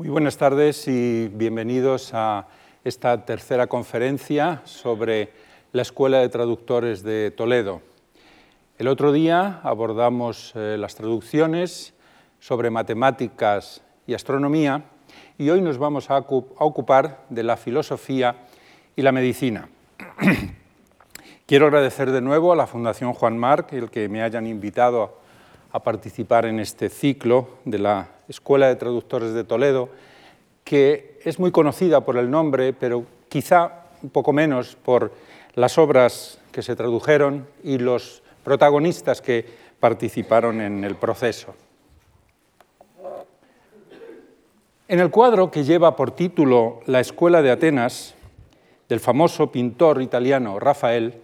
Muy buenas tardes y bienvenidos a esta tercera conferencia sobre la Escuela de Traductores de Toledo. El otro día abordamos eh, las traducciones sobre matemáticas y astronomía y hoy nos vamos a, ocupar de la filosofía y la medicina. Quiero agradecer de nuevo a la Fundación Juan Marc el que me hayan invitado a participar en este ciclo de la Escuela de Traductores de Toledo, que es muy conocida por el nombre, pero quizá un poco menos por las obras que se tradujeron y los protagonistas que participaron en el proceso. En el cuadro que lleva por título La Escuela de Atenas, del famoso pintor italiano Rafael,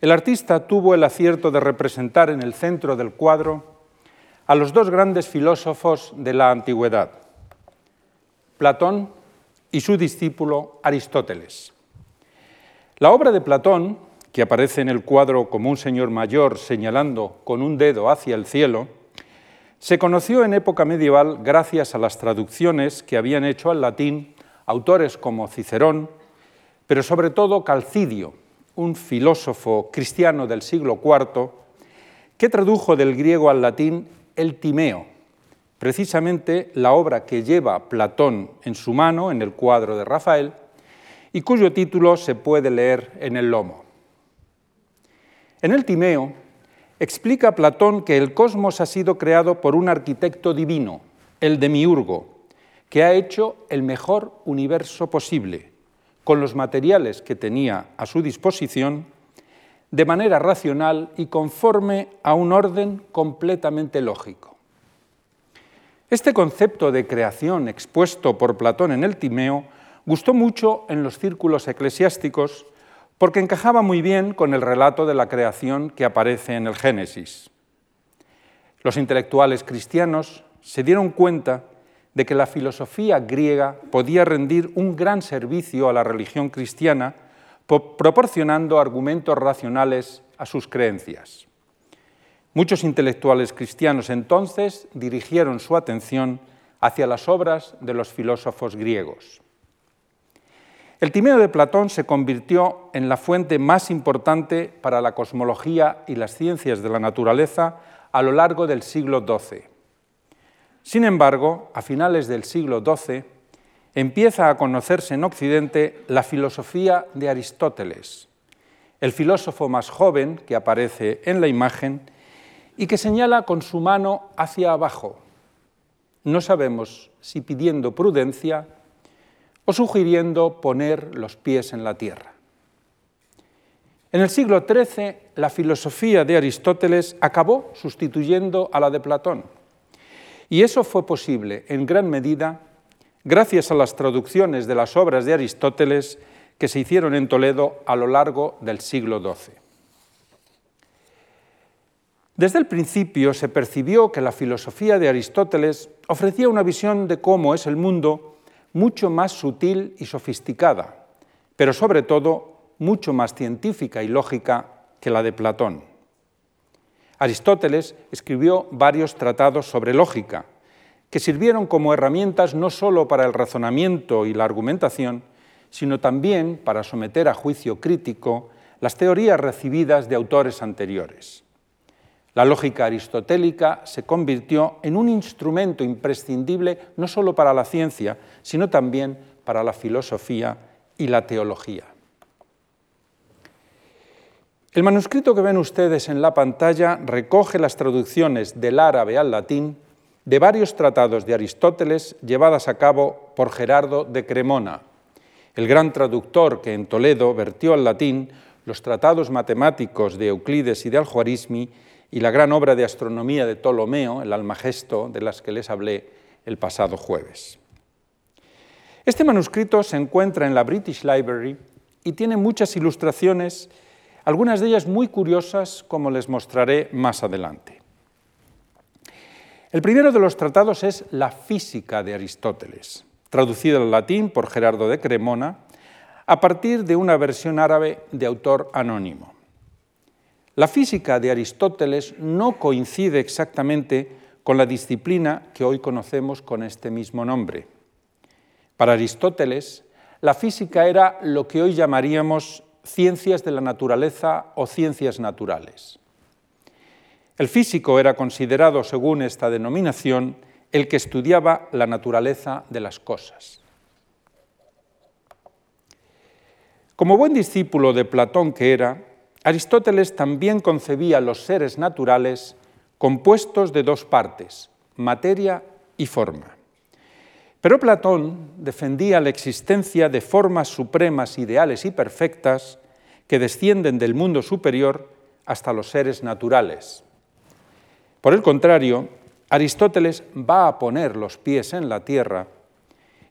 el artista tuvo el acierto de representar en el centro del cuadro a los dos grandes filósofos de la antigüedad, Platón y su discípulo Aristóteles. La obra de Platón, que aparece en el cuadro como un señor mayor señalando con un dedo hacia el cielo, se conoció en época medieval gracias a las traducciones que habían hecho al latín autores como Cicerón, pero sobre todo Calcidio, un filósofo cristiano del siglo IV, que tradujo del griego al latín el Timeo, precisamente la obra que lleva Platón en su mano en el cuadro de Rafael y cuyo título se puede leer en el lomo. En el Timeo explica Platón que el cosmos ha sido creado por un arquitecto divino, el demiurgo, que ha hecho el mejor universo posible, con los materiales que tenía a su disposición, de manera racional y conforme a un orden completamente lógico. Este concepto de creación expuesto por Platón en el Timeo gustó mucho en los círculos eclesiásticos porque encajaba muy bien con el relato de la creación que aparece en el Génesis. Los intelectuales cristianos se dieron cuenta de que la filosofía griega podía rendir un gran servicio a la religión cristiana proporcionando argumentos racionales a sus creencias. Muchos intelectuales cristianos entonces dirigieron su atención hacia las obras de los filósofos griegos. El Timeo de Platón se convirtió en la fuente más importante para la cosmología y las ciencias de la naturaleza a lo largo del siglo XII. Sin embargo, a finales del siglo XII empieza a conocerse en Occidente la filosofía de Aristóteles, el filósofo más joven que aparece en la imagen y que señala con su mano hacia abajo. No sabemos si pidiendo prudencia o sugiriendo poner los pies en la tierra. En el siglo XIII, la filosofía de Aristóteles acabó sustituyendo a la de Platón y eso fue posible en gran medida gracias a las traducciones de las obras de Aristóteles que se hicieron en Toledo a lo largo del siglo XII. Desde el principio se percibió que la filosofía de Aristóteles ofrecía una visión de cómo es el mundo mucho más sutil y sofisticada, pero sobre todo mucho más científica y lógica que la de Platón. Aristóteles escribió varios tratados sobre lógica, que sirvieron como herramientas no sólo para el razonamiento y la argumentación, sino también para someter a juicio crítico las teorías recibidas de autores anteriores. La lógica aristotélica se convirtió en un instrumento imprescindible no sólo para la ciencia, sino también para la filosofía y la teología. El manuscrito que ven ustedes en la pantalla recoge las traducciones del árabe al latín de varios tratados de Aristóteles llevadas a cabo por Gerardo de Cremona, el gran traductor que en Toledo vertió al latín los tratados matemáticos de Euclides y de Aljuarismi y la gran obra de astronomía de Ptolomeo, el Almagesto, de las que les hablé el pasado jueves. Este manuscrito se encuentra en la British Library y tiene muchas ilustraciones algunas de ellas muy curiosas, como les mostraré más adelante. El primero de los tratados es La física de Aristóteles, traducida al latín por Gerardo de Cremona, a partir de una versión árabe de autor anónimo. La física de Aristóteles no coincide exactamente con la disciplina que hoy conocemos con este mismo nombre. Para Aristóteles, la física era lo que hoy llamaríamos ciencias de la naturaleza o ciencias naturales. El físico era considerado, según esta denominación, el que estudiaba la naturaleza de las cosas. Como buen discípulo de Platón que era, Aristóteles también concebía los seres naturales compuestos de dos partes, materia y forma. Pero Platón defendía la existencia de formas supremas, ideales y perfectas que descienden del mundo superior hasta los seres naturales. Por el contrario, Aristóteles va a poner los pies en la tierra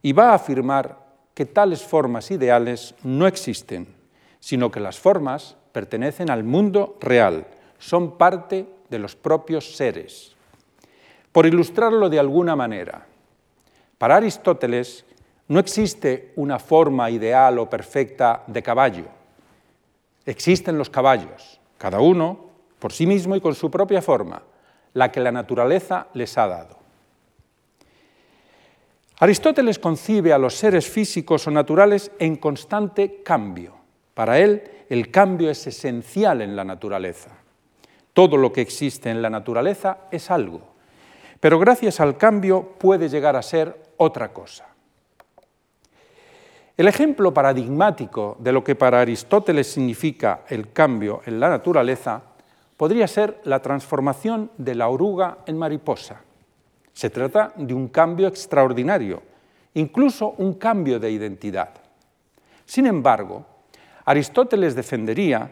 y va a afirmar que tales formas ideales no existen, sino que las formas pertenecen al mundo real, son parte de los propios seres. Por ilustrarlo de alguna manera, para Aristóteles no existe una forma ideal o perfecta de caballo. Existen los caballos, cada uno por sí mismo y con su propia forma, la que la naturaleza les ha dado. Aristóteles concibe a los seres físicos o naturales en constante cambio. Para él, el cambio es esencial en la naturaleza. Todo lo que existe en la naturaleza es algo, pero gracias al cambio puede llegar a ser otra cosa. El ejemplo paradigmático de lo que para Aristóteles significa el cambio en la naturaleza podría ser la transformación de la oruga en mariposa. Se trata de un cambio extraordinario, incluso un cambio de identidad. Sin embargo, Aristóteles defendería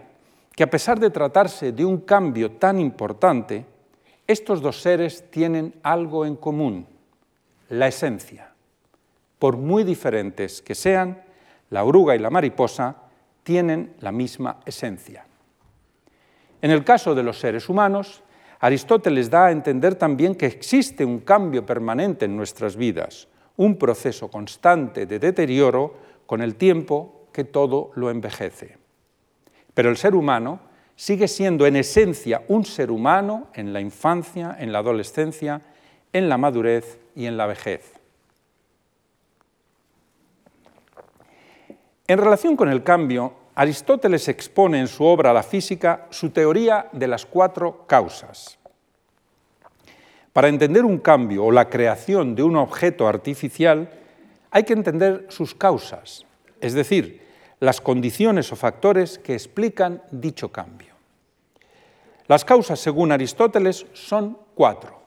que a pesar de tratarse de un cambio tan importante, estos dos seres tienen algo en común, la esencia. Por muy diferentes que sean, la oruga y la mariposa tienen la misma esencia. En el caso de los seres humanos, Aristóteles da a entender también que existe un cambio permanente en nuestras vidas, un proceso constante de deterioro con el tiempo que todo lo envejece. Pero el ser humano sigue siendo en esencia un ser humano en la infancia, en la adolescencia, en la madurez y en la vejez. En relación con el cambio, Aristóteles expone en su obra La física su teoría de las cuatro causas. Para entender un cambio o la creación de un objeto artificial, hay que entender sus causas, es decir, las condiciones o factores que explican dicho cambio. Las causas, según Aristóteles, son cuatro.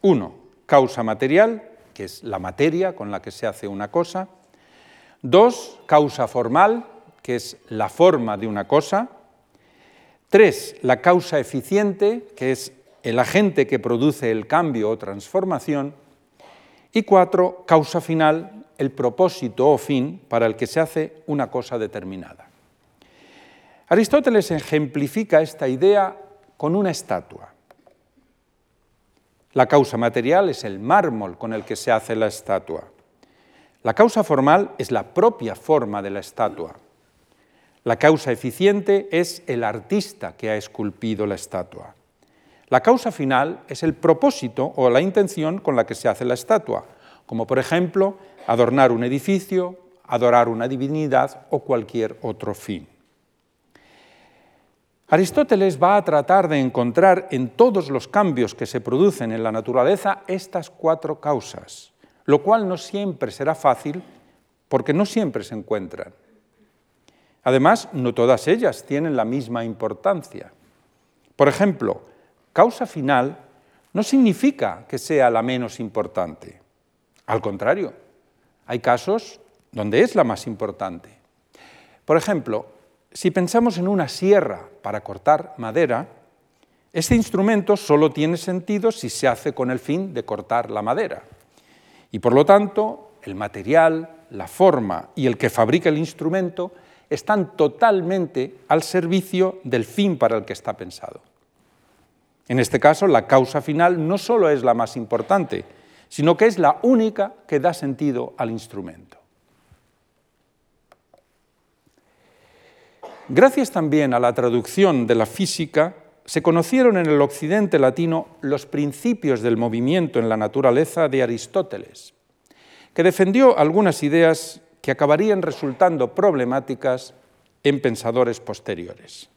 Uno, causa material, que es la materia con la que se hace una cosa. Dos, causa formal, que es la forma de una cosa. Tres, la causa eficiente, que es el agente que produce el cambio o transformación. Y cuatro, causa final, el propósito o fin para el que se hace una cosa determinada. Aristóteles ejemplifica esta idea con una estatua. La causa material es el mármol con el que se hace la estatua. La causa formal es la propia forma de la estatua. La causa eficiente es el artista que ha esculpido la estatua. La causa final es el propósito o la intención con la que se hace la estatua, como por ejemplo adornar un edificio, adorar una divinidad o cualquier otro fin. Aristóteles va a tratar de encontrar en todos los cambios que se producen en la naturaleza estas cuatro causas, lo cual no siempre será fácil porque no siempre se encuentran. Además, no todas ellas tienen la misma importancia. Por ejemplo, causa final no significa que sea la menos importante. Al contrario, hay casos donde es la más importante. Por ejemplo, si pensamos en una sierra para cortar madera, este instrumento solo tiene sentido si se hace con el fin de cortar la madera. Y por lo tanto, el material, la forma y el que fabrica el instrumento están totalmente al servicio del fin para el que está pensado. En este caso, la causa final no solo es la más importante, sino que es la única que da sentido al instrumento. Gracias también a la traducción de la física se conocieron en el occidente latino los principios del movimiento en la naturaleza de Aristóteles, que defendió algunas ideas que acabarían resultando problemáticas en pensadores posteriores.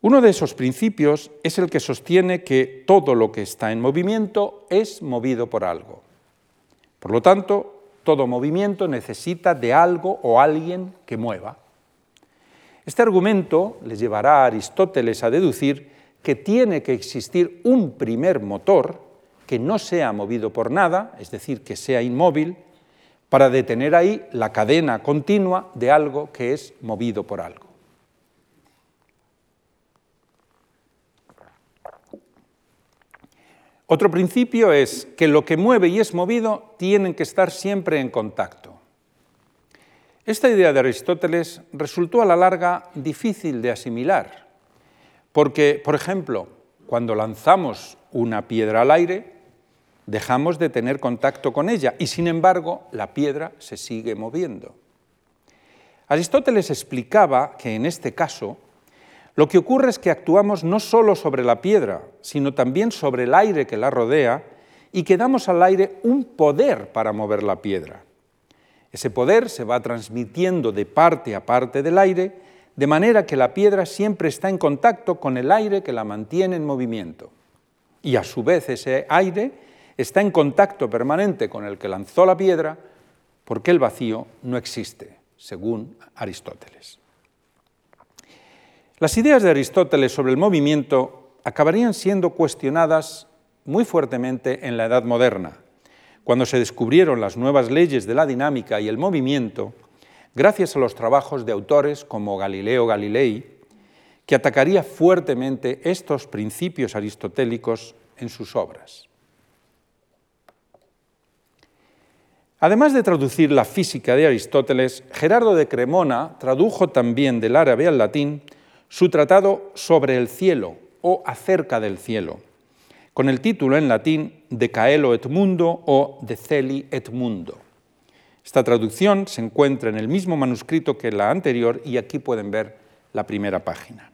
Uno de esos principios es el que sostiene que todo lo que está en movimiento es movido por algo. Por lo tanto, todo movimiento necesita de algo o alguien que mueva. Este argumento les llevará a Aristóteles a deducir que tiene que existir un primer motor que no sea movido por nada, es decir, que sea inmóvil, para detener ahí la cadena continua de algo que es movido por algo. Otro principio es que lo que mueve y es movido tienen que estar siempre en contacto. Esta idea de Aristóteles resultó a la larga difícil de asimilar, porque, por ejemplo, cuando lanzamos una piedra al aire, dejamos de tener contacto con ella y, sin embargo, la piedra se sigue moviendo. Aristóteles explicaba que en este caso lo que ocurre es que actuamos no solo sobre la piedra, sino también sobre el aire que la rodea y que damos al aire un poder para mover la piedra. Ese poder se va transmitiendo de parte a parte del aire, de manera que la piedra siempre está en contacto con el aire que la mantiene en movimiento. Y a su vez ese aire está en contacto permanente con el que lanzó la piedra, porque el vacío no existe, según Aristóteles. Las ideas de Aristóteles sobre el movimiento acabarían siendo cuestionadas muy fuertemente en la Edad Moderna, cuando se descubrieron las nuevas leyes de la dinámica y el movimiento, gracias a los trabajos de autores como Galileo Galilei, que atacaría fuertemente estos principios aristotélicos en sus obras. Además de traducir la física de Aristóteles, Gerardo de Cremona tradujo también del árabe al latín su tratado sobre el cielo o acerca del cielo con el título en latín De Caelo et Mundo o De Celi et Mundo. Esta traducción se encuentra en el mismo manuscrito que la anterior y aquí pueden ver la primera página.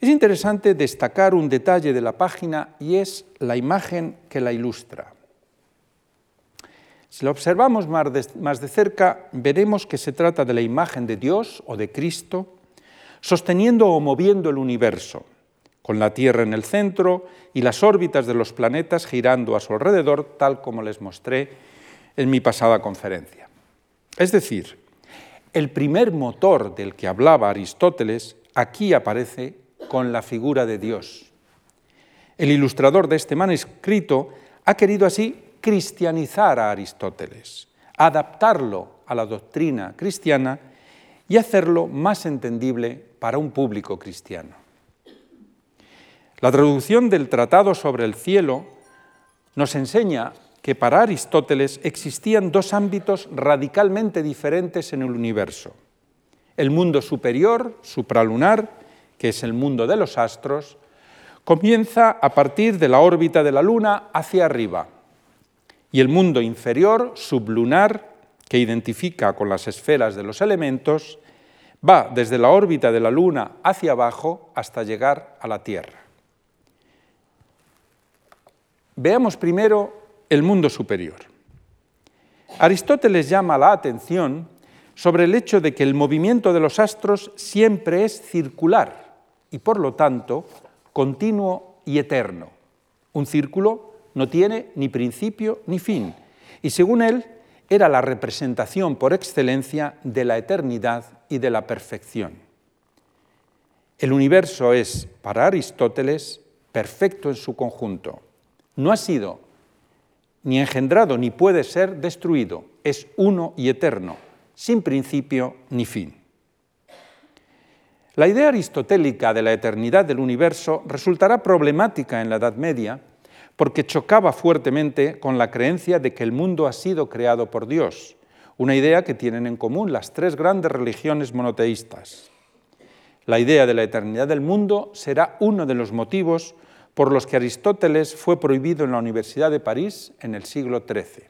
Es interesante destacar un detalle de la página y es la imagen que la ilustra. Si la observamos más de, cerca, veremos que se trata de la imagen de Dios o de Cristo sosteniendo o moviendo el universo con la Tierra en el centro y las órbitas de los planetas girando a su alrededor, tal como les mostré en mi pasada conferencia. Es decir, el primer motor del que hablaba Aristóteles aquí aparece con la figura de Dios. El ilustrador de este manuscrito ha querido así cristianizar a Aristóteles, adaptarlo a la doctrina cristiana y hacerlo más entendible para un público cristiano. La traducción del Tratado sobre el Cielo nos enseña que para Aristóteles existían dos ámbitos radicalmente diferentes en el universo. El mundo superior, supralunar, que es el mundo de los astros, comienza a partir de la órbita de la Luna hacia arriba, y el mundo inferior, sublunar, que identifica con las esferas de los elementos, va desde la órbita de la Luna hacia abajo hasta llegar a la Tierra. Veamos primero el mundo superior. Aristóteles llama la atención sobre el hecho de que el movimiento de los astros siempre es circular y por lo tanto continuo y eterno. Un círculo no tiene ni principio ni fin y según él era la representación por excelencia de la eternidad y de la perfección. El universo es, para Aristóteles, perfecto en su conjunto no ha sido ni engendrado ni puede ser destruido, es uno y eterno, sin principio ni fin. La idea aristotélica de la eternidad del universo resultará problemática en la Edad Media porque chocaba fuertemente con la creencia de que el mundo ha sido creado por Dios, una idea que tienen en común las tres grandes religiones monoteístas. La idea de la eternidad del mundo será uno de los motivos por los que Aristóteles fue prohibido en la Universidad de París en el siglo XIII.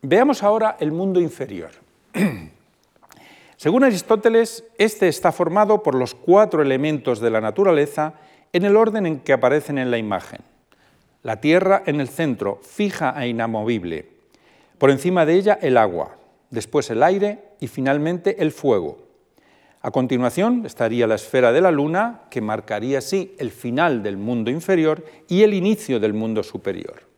Veamos ahora el mundo inferior. Según Aristóteles, este está formado por los cuatro elementos de la naturaleza en el orden en que aparecen en la imagen. La tierra en el centro, fija e inamovible. Por encima de ella el agua, después el aire y finalmente el fuego. A continuación estaría la esfera de la luna, que marcaría así el final del mundo inferior y el inicio del mundo superior.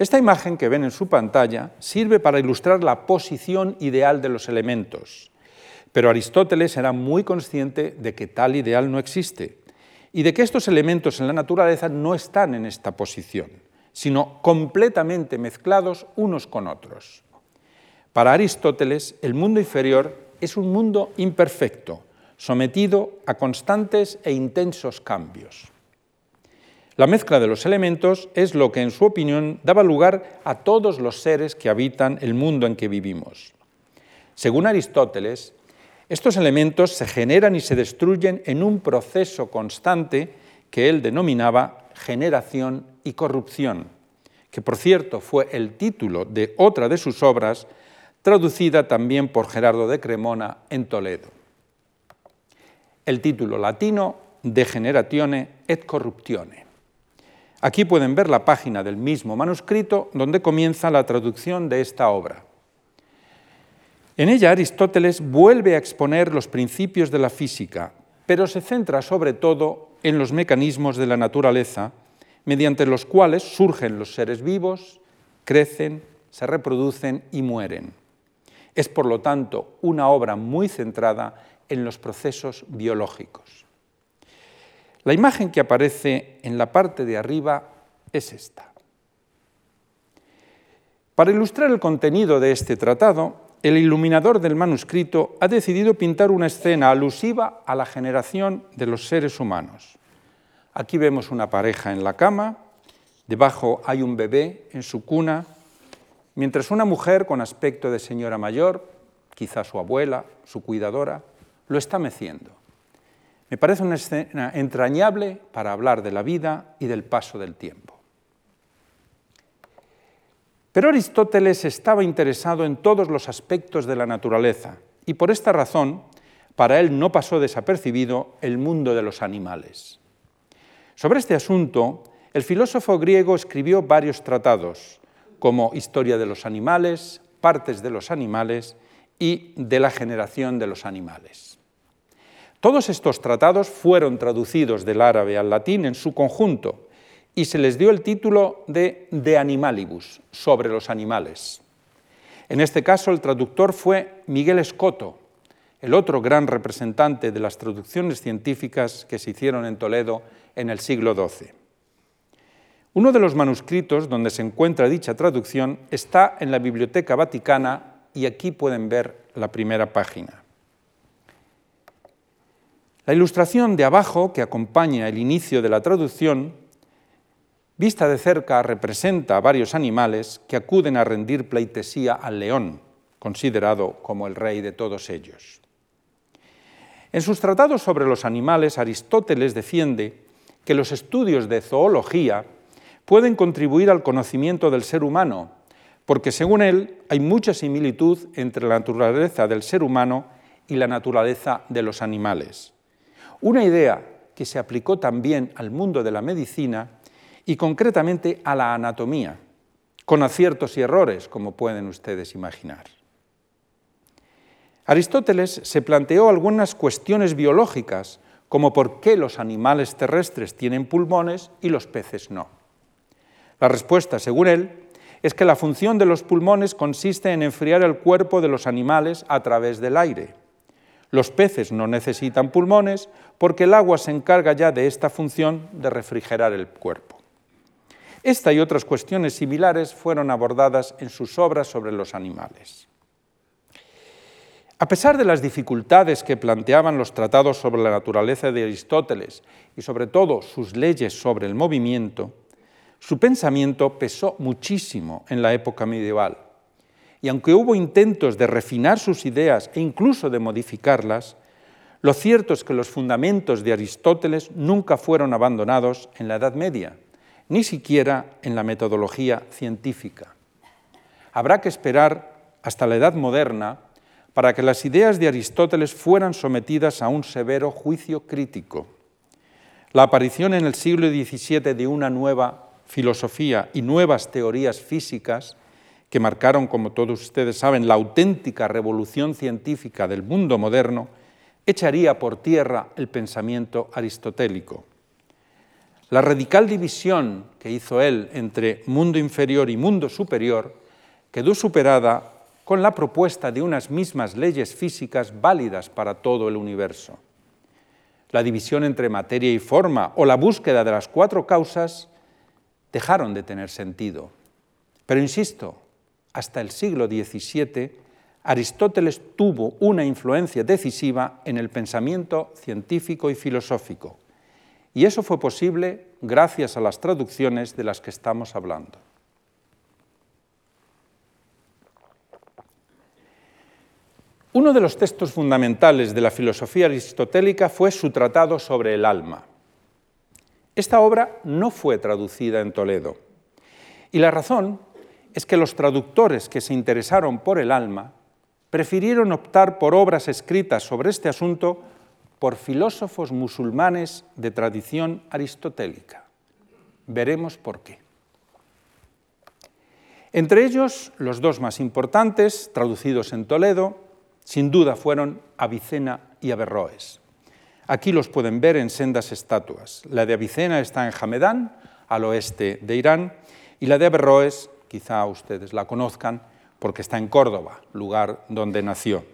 Esta imagen que ven en su pantalla sirve para ilustrar la posición ideal de los elementos, pero Aristóteles era muy consciente de que tal ideal no existe y de que estos elementos en la naturaleza no están en esta posición, sino completamente mezclados unos con otros. Para Aristóteles, el mundo inferior es un mundo imperfecto, sometido a constantes e intensos cambios. La mezcla de los elementos es lo que, en su opinión, daba lugar a todos los seres que habitan el mundo en que vivimos. Según Aristóteles, estos elementos se generan y se destruyen en un proceso constante que él denominaba generación y corrupción, que por cierto fue el título de otra de sus obras, traducida también por Gerardo de Cremona en Toledo. El título latino De Generatione et Corruptione. Aquí pueden ver la página del mismo manuscrito donde comienza la traducción de esta obra. En ella Aristóteles vuelve a exponer los principios de la física, pero se centra sobre todo en los mecanismos de la naturaleza, mediante los cuales surgen los seres vivos, crecen, se reproducen y mueren. Es, por lo tanto, una obra muy centrada en los procesos biológicos. La imagen que aparece en la parte de arriba es esta. Para ilustrar el contenido de este tratado, el iluminador del manuscrito ha decidido pintar una escena alusiva a la generación de los seres humanos. Aquí vemos una pareja en la cama, debajo hay un bebé en su cuna, mientras una mujer con aspecto de señora mayor, quizá su abuela, su cuidadora, lo está meciendo. Me parece una escena entrañable para hablar de la vida y del paso del tiempo. Pero Aristóteles estaba interesado en todos los aspectos de la naturaleza y por esta razón para él no pasó desapercibido el mundo de los animales. Sobre este asunto, el filósofo griego escribió varios tratados, como Historia de los animales, Partes de los animales y de la generación de los animales. Todos estos tratados fueron traducidos del árabe al latín en su conjunto y se les dio el título de De Animalibus, sobre los animales. En este caso el traductor fue Miguel Escoto, el otro gran representante de las traducciones científicas que se hicieron en Toledo en el siglo XII. Uno de los manuscritos donde se encuentra dicha traducción está en la Biblioteca Vaticana y aquí pueden ver la primera página. La ilustración de abajo que acompaña el inicio de la traducción, vista de cerca, representa a varios animales que acuden a rendir pleitesía al león, considerado como el rey de todos ellos. En sus tratados sobre los animales, Aristóteles defiende que los estudios de zoología pueden contribuir al conocimiento del ser humano, porque según él hay mucha similitud entre la naturaleza del ser humano y la naturaleza de los animales. Una idea que se aplicó también al mundo de la medicina y concretamente a la anatomía, con aciertos y errores, como pueden ustedes imaginar. Aristóteles se planteó algunas cuestiones biológicas, como por qué los animales terrestres tienen pulmones y los peces no. La respuesta, según él, es que la función de los pulmones consiste en enfriar el cuerpo de los animales a través del aire. Los peces no necesitan pulmones porque el agua se encarga ya de esta función de refrigerar el cuerpo. Esta y otras cuestiones similares fueron abordadas en sus obras sobre los animales. A pesar de las dificultades que planteaban los tratados sobre la naturaleza de Aristóteles y sobre todo sus leyes sobre el movimiento, su pensamiento pesó muchísimo en la época medieval. Y aunque hubo intentos de refinar sus ideas e incluso de modificarlas, lo cierto es que los fundamentos de Aristóteles nunca fueron abandonados en la Edad Media, ni siquiera en la metodología científica. Habrá que esperar hasta la Edad Moderna para que las ideas de Aristóteles fueran sometidas a un severo juicio crítico. La aparición en el siglo XVII de una nueva filosofía y nuevas teorías físicas que marcaron, como todos ustedes saben, la auténtica revolución científica del mundo moderno, echaría por tierra el pensamiento aristotélico. La radical división que hizo él entre mundo inferior y mundo superior quedó superada con la propuesta de unas mismas leyes físicas válidas para todo el universo. La división entre materia y forma o la búsqueda de las cuatro causas dejaron de tener sentido. Pero insisto, hasta el siglo XVII, Aristóteles tuvo una influencia decisiva en el pensamiento científico y filosófico. Y eso fue posible gracias a las traducciones de las que estamos hablando. Uno de los textos fundamentales de la filosofía aristotélica fue su tratado sobre el alma. Esta obra no fue traducida en Toledo. Y la razón es que los traductores que se interesaron por el alma prefirieron optar por obras escritas sobre este asunto por filósofos musulmanes de tradición aristotélica. Veremos por qué. Entre ellos, los dos más importantes, traducidos en Toledo, sin duda fueron Avicena y Averroes. Aquí los pueden ver en sendas estatuas. La de Avicena está en Hamedán, al oeste de Irán, y la de Averroes, quizá ustedes la conozcan, porque está en Córdoba, lugar donde nació.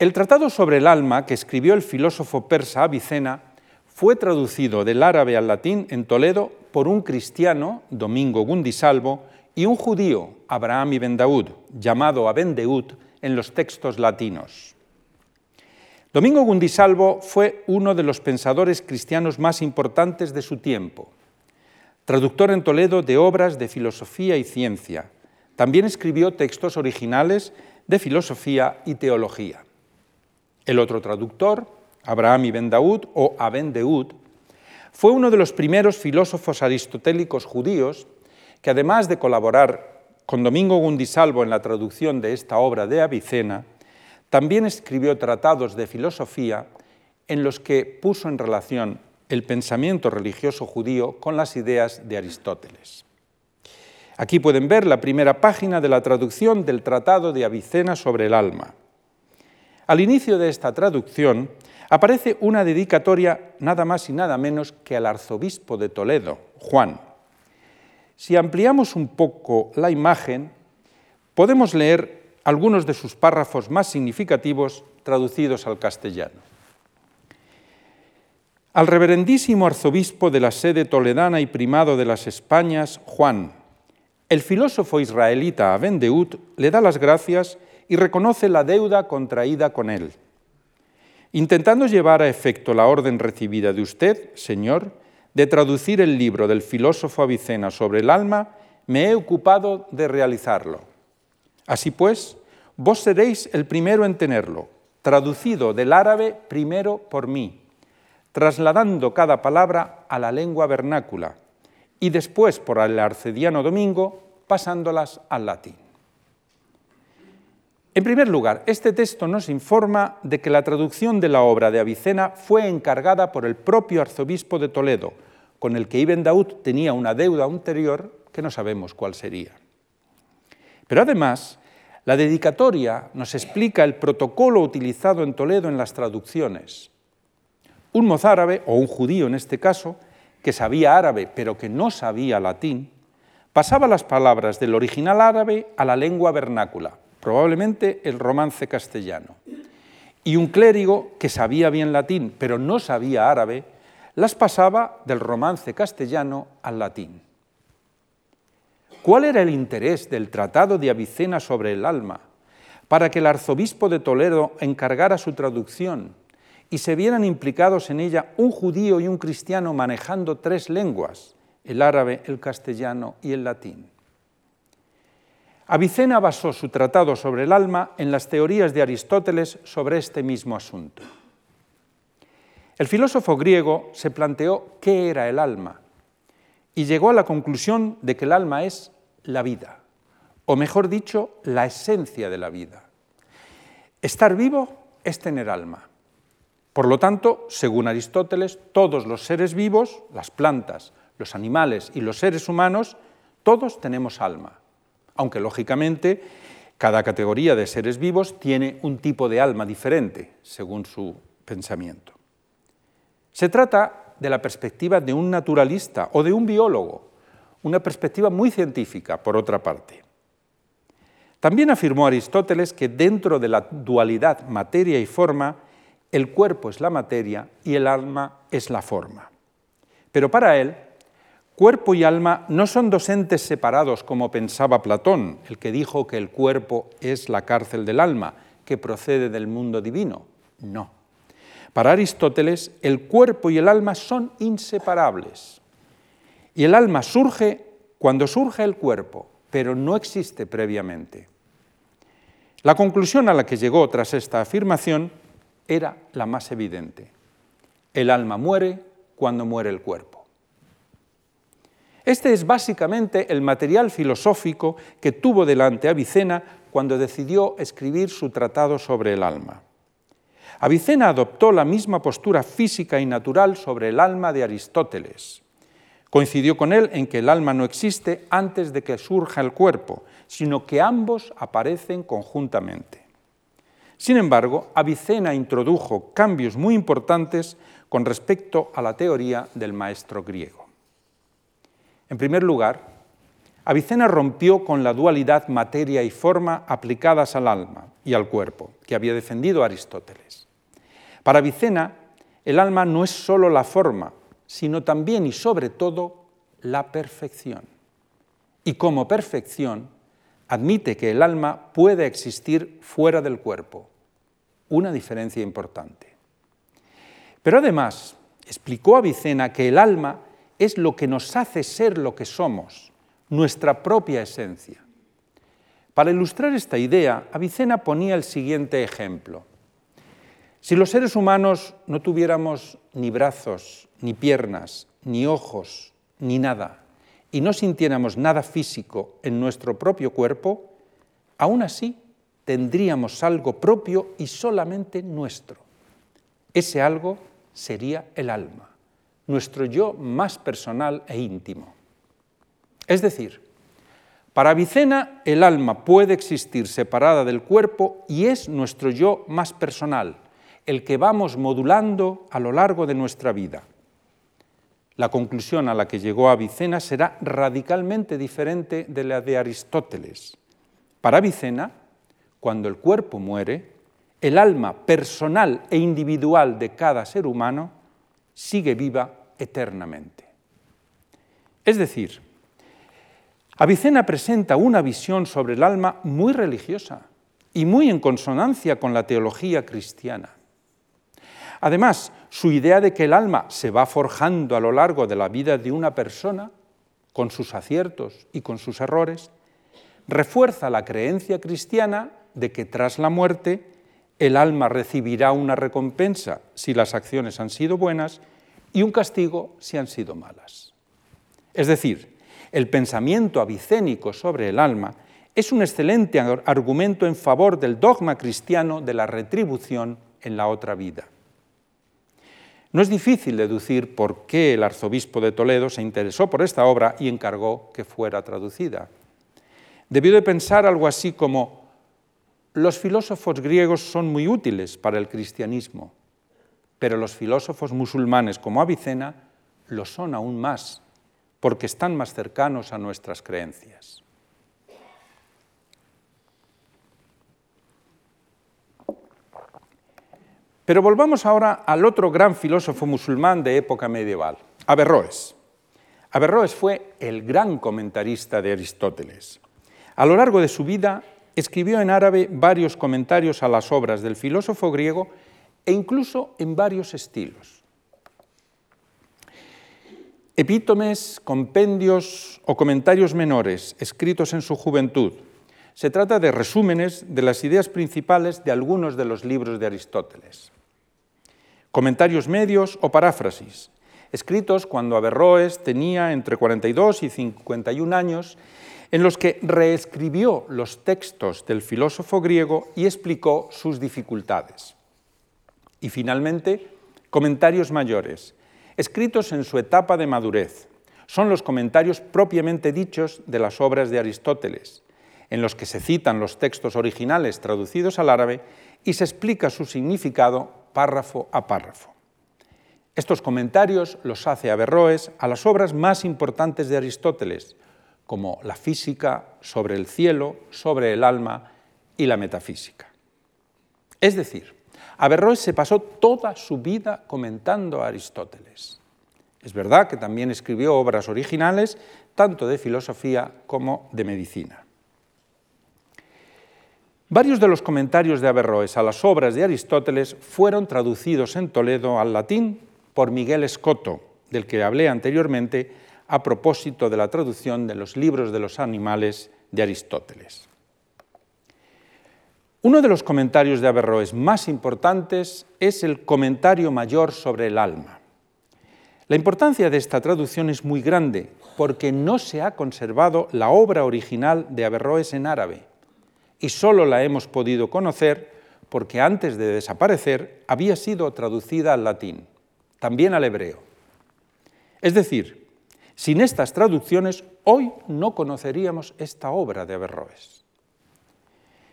El tratado sobre el alma que escribió el filósofo persa Avicena fue traducido del árabe al latín en Toledo por un cristiano, Domingo Gundisalvo, y un judío, Abraham ibn Daud, llamado Abendeut en los textos latinos. Domingo Gundisalvo fue uno de los pensadores cristianos más importantes de su tiempo traductor en Toledo de obras de filosofía y ciencia. También escribió textos originales de filosofía y teología. El otro traductor, Abraham ibn Daud o Aben Deud, fue uno de los primeros filósofos aristotélicos judíos que además de colaborar con Domingo Gundisalvo en la traducción de esta obra de Avicena, también escribió tratados de filosofía en los que puso en relación el pensamiento religioso judío con las ideas de Aristóteles. Aquí pueden ver la primera página de la traducción del Tratado de Avicena sobre el alma. Al inicio de esta traducción aparece una dedicatoria nada más y nada menos que al arzobispo de Toledo, Juan. Si ampliamos un poco la imagen, podemos leer algunos de sus párrafos más significativos traducidos al castellano. Al reverendísimo arzobispo de la sede toledana y primado de las Españas, Juan, el filósofo israelita Abendeut le da las gracias y reconoce la deuda contraída con él. Intentando llevar a efecto la orden recibida de usted, Señor, de traducir el libro del filósofo Avicena sobre el alma, me he ocupado de realizarlo. Así pues, vos seréis el primero en tenerlo, traducido del árabe primero por mí trasladando cada palabra a la lengua vernácula y después por el arcediano Domingo pasándolas al latín. En primer lugar, este texto nos informa de que la traducción de la obra de Avicena fue encargada por el propio arzobispo de Toledo, con el que Ibn Daud tenía una deuda anterior que no sabemos cuál sería. Pero además, la dedicatoria nos explica el protocolo utilizado en Toledo en las traducciones, un mozárabe, o un judío en este caso, que sabía árabe pero que no sabía latín, pasaba las palabras del original árabe a la lengua vernácula, probablemente el romance castellano. Y un clérigo que sabía bien latín pero no sabía árabe, las pasaba del romance castellano al latín. ¿Cuál era el interés del Tratado de Avicena sobre el alma para que el arzobispo de Toledo encargara su traducción y se vieran implicados en ella un judío y un cristiano manejando tres lenguas, el árabe, el castellano y el latín. Avicena basó su tratado sobre el alma en las teorías de Aristóteles sobre este mismo asunto. El filósofo griego se planteó qué era el alma y llegó a la conclusión de que el alma es la vida, o mejor dicho, la esencia de la vida. Estar vivo es tener alma. Por lo tanto, según Aristóteles, todos los seres vivos, las plantas, los animales y los seres humanos, todos tenemos alma, aunque lógicamente cada categoría de seres vivos tiene un tipo de alma diferente, según su pensamiento. Se trata de la perspectiva de un naturalista o de un biólogo, una perspectiva muy científica, por otra parte. También afirmó Aristóteles que dentro de la dualidad materia y forma, el cuerpo es la materia y el alma es la forma. Pero para él, cuerpo y alma no son dos entes separados como pensaba Platón, el que dijo que el cuerpo es la cárcel del alma, que procede del mundo divino. No. Para Aristóteles, el cuerpo y el alma son inseparables. Y el alma surge cuando surge el cuerpo, pero no existe previamente. La conclusión a la que llegó tras esta afirmación era la más evidente. El alma muere cuando muere el cuerpo. Este es básicamente el material filosófico que tuvo delante Avicena cuando decidió escribir su tratado sobre el alma. Avicena adoptó la misma postura física y natural sobre el alma de Aristóteles. Coincidió con él en que el alma no existe antes de que surja el cuerpo, sino que ambos aparecen conjuntamente. Sin embargo, Avicena introdujo cambios muy importantes con respecto a la teoría del maestro griego. En primer lugar, Avicena rompió con la dualidad materia y forma aplicadas al alma y al cuerpo, que había defendido Aristóteles. Para Avicena, el alma no es sólo la forma, sino también y sobre todo la perfección. Y como perfección, admite que el alma puede existir fuera del cuerpo, una diferencia importante. Pero además, explicó Avicena que el alma es lo que nos hace ser lo que somos, nuestra propia esencia. Para ilustrar esta idea, Avicena ponía el siguiente ejemplo. Si los seres humanos no tuviéramos ni brazos, ni piernas, ni ojos, ni nada, y no sintiéramos nada físico en nuestro propio cuerpo, aún así tendríamos algo propio y solamente nuestro. Ese algo sería el alma, nuestro yo más personal e íntimo. Es decir, para Avicena el alma puede existir separada del cuerpo y es nuestro yo más personal, el que vamos modulando a lo largo de nuestra vida. La conclusión a la que llegó Avicena será radicalmente diferente de la de Aristóteles. Para Avicena, cuando el cuerpo muere, el alma personal e individual de cada ser humano sigue viva eternamente. Es decir, Avicena presenta una visión sobre el alma muy religiosa y muy en consonancia con la teología cristiana. Además, su idea de que el alma se va forjando a lo largo de la vida de una persona, con sus aciertos y con sus errores, refuerza la creencia cristiana de que tras la muerte el alma recibirá una recompensa si las acciones han sido buenas y un castigo si han sido malas. Es decir, el pensamiento avicénico sobre el alma es un excelente argumento en favor del dogma cristiano de la retribución en la otra vida. No es difícil deducir por qué el arzobispo de Toledo se interesó por esta obra y encargó que fuera traducida. Debió de pensar algo así como, los filósofos griegos son muy útiles para el cristianismo, pero los filósofos musulmanes como Avicena lo son aún más, porque están más cercanos a nuestras creencias. Pero volvamos ahora al otro gran filósofo musulmán de época medieval, Averroes. Averroes fue el gran comentarista de Aristóteles. A lo largo de su vida escribió en árabe varios comentarios a las obras del filósofo griego e incluso en varios estilos. Epítomes, compendios o comentarios menores escritos en su juventud. Se trata de resúmenes de las ideas principales de algunos de los libros de Aristóteles comentarios medios o paráfrasis, escritos cuando Averroes tenía entre 42 y 51 años, en los que reescribió los textos del filósofo griego y explicó sus dificultades. Y finalmente, comentarios mayores, escritos en su etapa de madurez. Son los comentarios propiamente dichos de las obras de Aristóteles, en los que se citan los textos originales traducidos al árabe y se explica su significado párrafo a párrafo. Estos comentarios los hace Averroes a las obras más importantes de Aristóteles, como la física, sobre el cielo, sobre el alma y la metafísica. Es decir, Averroes se pasó toda su vida comentando a Aristóteles. Es verdad que también escribió obras originales, tanto de filosofía como de medicina. Varios de los comentarios de Averroes a las obras de Aristóteles fueron traducidos en Toledo al latín por Miguel Escoto, del que hablé anteriormente a propósito de la traducción de los libros de los animales de Aristóteles. Uno de los comentarios de Averroes más importantes es el comentario mayor sobre el alma. La importancia de esta traducción es muy grande porque no se ha conservado la obra original de Averroes en árabe y solo la hemos podido conocer porque antes de desaparecer había sido traducida al latín, también al hebreo. Es decir, sin estas traducciones, hoy no conoceríamos esta obra de Averroes.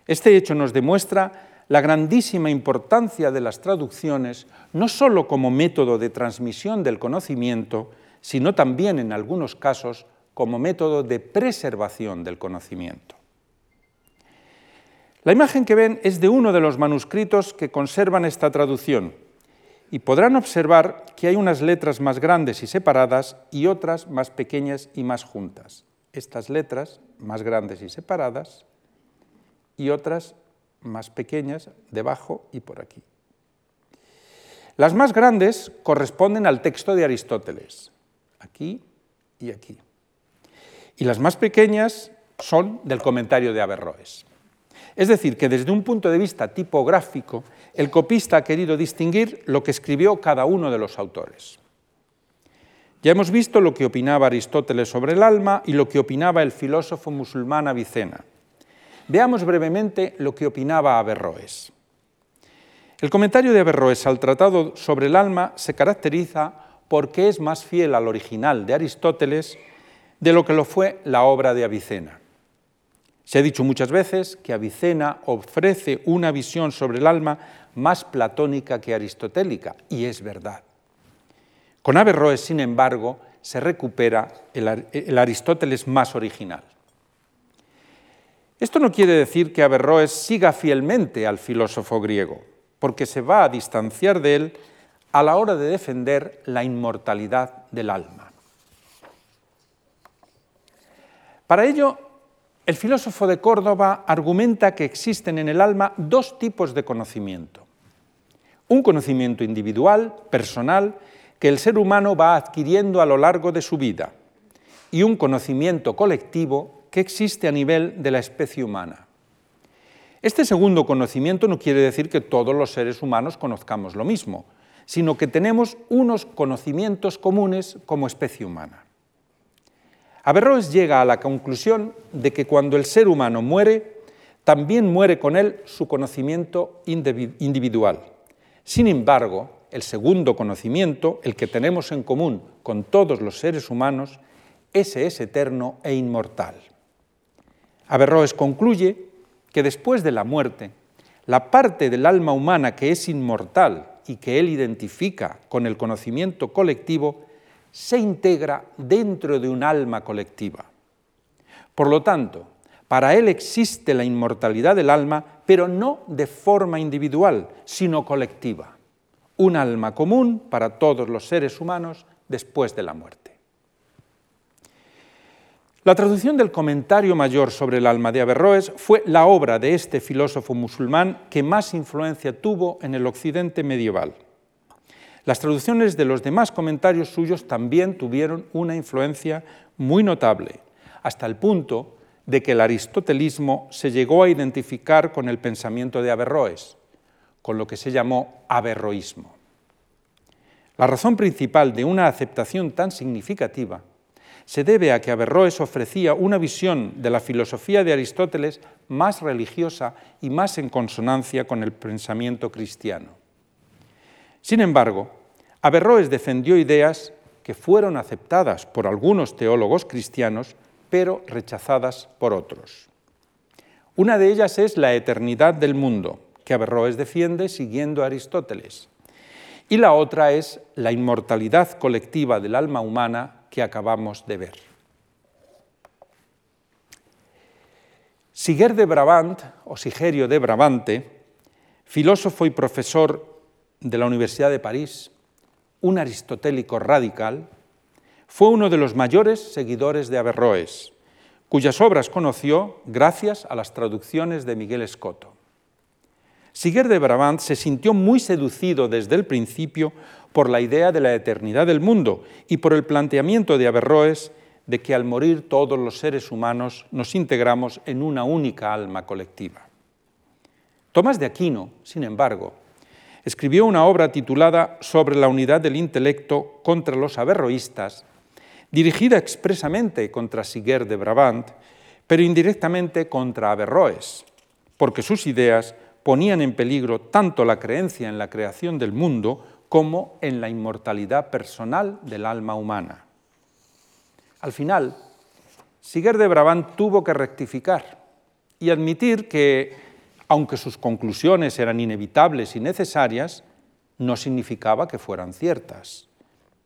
Este hecho nos demuestra la grandísima importancia de las traducciones, no sólo como método de transmisión del conocimiento, sino también en algunos casos como método de preservación del conocimiento. La imagen que ven es de uno de los manuscritos que conservan esta traducción, y podrán observar que hay unas letras más grandes y separadas y otras más pequeñas y más juntas. Estas letras más grandes y separadas y otras más pequeñas debajo y por aquí. Las más grandes corresponden al texto de Aristóteles, aquí y aquí. Y las más pequeñas son del comentario de Averroes. Es decir, que desde un punto de vista tipográfico, el copista ha querido distinguir lo que escribió cada uno de los autores. Ya hemos visto lo que opinaba Aristóteles sobre el alma y lo que opinaba el filósofo musulmán Avicena. Veamos brevemente lo que opinaba Averroes. El comentario de Averroes al tratado sobre el alma se caracteriza porque es más fiel al original de Aristóteles de lo que lo fue la obra de Avicena. Se ha dicho muchas veces que Avicena ofrece una visión sobre el alma más platónica que aristotélica, y es verdad. Con Averroes, sin embargo, se recupera el, Aristóteles más original. Esto no quiere decir que Averroes siga fielmente al filósofo griego, porque se va a distanciar de él a la hora de defender la inmortalidad del alma. Para ello, el filósofo de Córdoba argumenta que existen en el alma dos tipos de conocimiento. Un conocimiento individual, personal, que el ser humano va adquiriendo a lo largo de su vida, y un conocimiento colectivo que existe a nivel de la especie humana. Este segundo conocimiento no quiere decir que todos los seres humanos conozcamos lo mismo, sino que tenemos unos conocimientos comunes como especie humana. Averroes llega a la conclusión de que cuando el ser humano muere, también muere con él su conocimiento individual. Sin embargo, el segundo conocimiento, el que tenemos en común con todos los seres humanos, ese es eterno e inmortal. Averroes concluye que después de la muerte, la parte del alma humana que es inmortal y que él identifica con el conocimiento colectivo se integra dentro de un alma colectiva. Por lo tanto, para él existe la inmortalidad del alma, pero no de forma individual, sino colectiva. Un alma común para todos los seres humanos después de la muerte. La traducción del comentario mayor sobre el alma de Averroes fue la obra de este filósofo musulmán que más influencia tuvo en el occidente medieval. Las traducciones de los demás comentarios suyos también tuvieron una influencia muy notable, hasta el punto de que el aristotelismo se llegó a identificar con el pensamiento de Averroes, con lo que se llamó averroísmo. La razón principal de una aceptación tan significativa se debe a que Averroes ofrecía una visión de la filosofía de Aristóteles más religiosa y más en consonancia con el pensamiento cristiano. Sin embargo, Averroes defendió ideas que fueron aceptadas por algunos teólogos cristianos, pero rechazadas por otros. Una de ellas es la eternidad del mundo, que Averroes defiende siguiendo a Aristóteles. Y la otra es la inmortalidad colectiva del alma humana que acabamos de ver. Siger de Brabant, o Sigerio de Brabante, filósofo y profesor de la Universidad de París, un aristotélico radical, fue uno de los mayores seguidores de Averroes, cuyas obras conoció gracias a las traducciones de Miguel Escoto. Siger de Brabant se sintió muy seducido desde el principio por la idea de la eternidad del mundo y por el planteamiento de Averroes de que al morir todos los seres humanos nos integramos en una única alma colectiva. Tomás de Aquino, sin embargo, escribió una obra titulada Sobre la unidad del intelecto contra los averroístas, dirigida expresamente contra Siger de Brabant, pero indirectamente contra Averroes, porque sus ideas ponían en peligro tanto la creencia en la creación del mundo como en la inmortalidad personal del alma humana. Al final, Siger de Brabant tuvo que rectificar y admitir que, aunque sus conclusiones eran inevitables y necesarias, no significaba que fueran ciertas.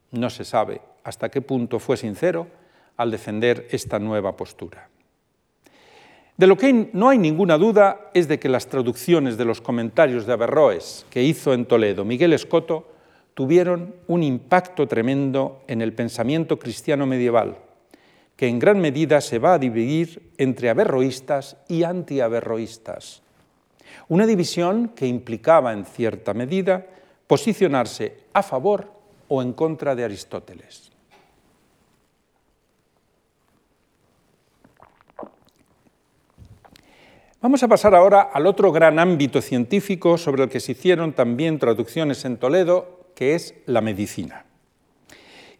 No se sabe hasta qué punto fue sincero al defender esta nueva postura. De lo que no hay ninguna duda es de que las traducciones de los comentarios de Averroes que hizo en Toledo Miguel Escoto tuvieron un impacto tremendo en el pensamiento cristiano medieval, que en gran medida se va a dividir entre averroístas y antiaverroístas. Una división que implicaba en cierta medida posicionarse a favor o en contra de Aristóteles. Vamos a pasar ahora al otro gran ámbito científico sobre el que se hicieron también traducciones en Toledo, que es la medicina.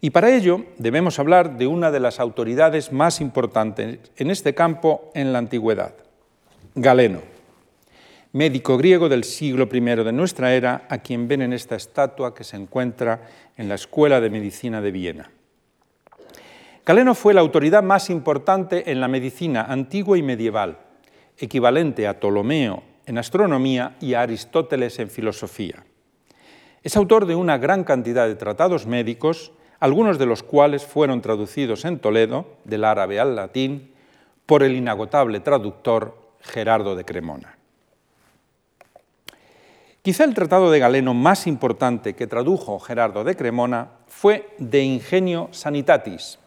Y para ello debemos hablar de una de las autoridades más importantes en este campo en la antigüedad, Galeno, médico griego del siglo I de nuestra era, a quien ven en esta estatua que se encuentra en la Escuela de Medicina de Viena. Galeno fue la autoridad más importante en la medicina antigua y medieval equivalente a Ptolomeo en astronomía y a Aristóteles en filosofía. Es autor de una gran cantidad de tratados médicos, algunos de los cuales fueron traducidos en Toledo, del árabe al latín, por el inagotable traductor Gerardo de Cremona. Quizá el tratado de Galeno más importante que tradujo Gerardo de Cremona fue De Ingenio Sanitatis,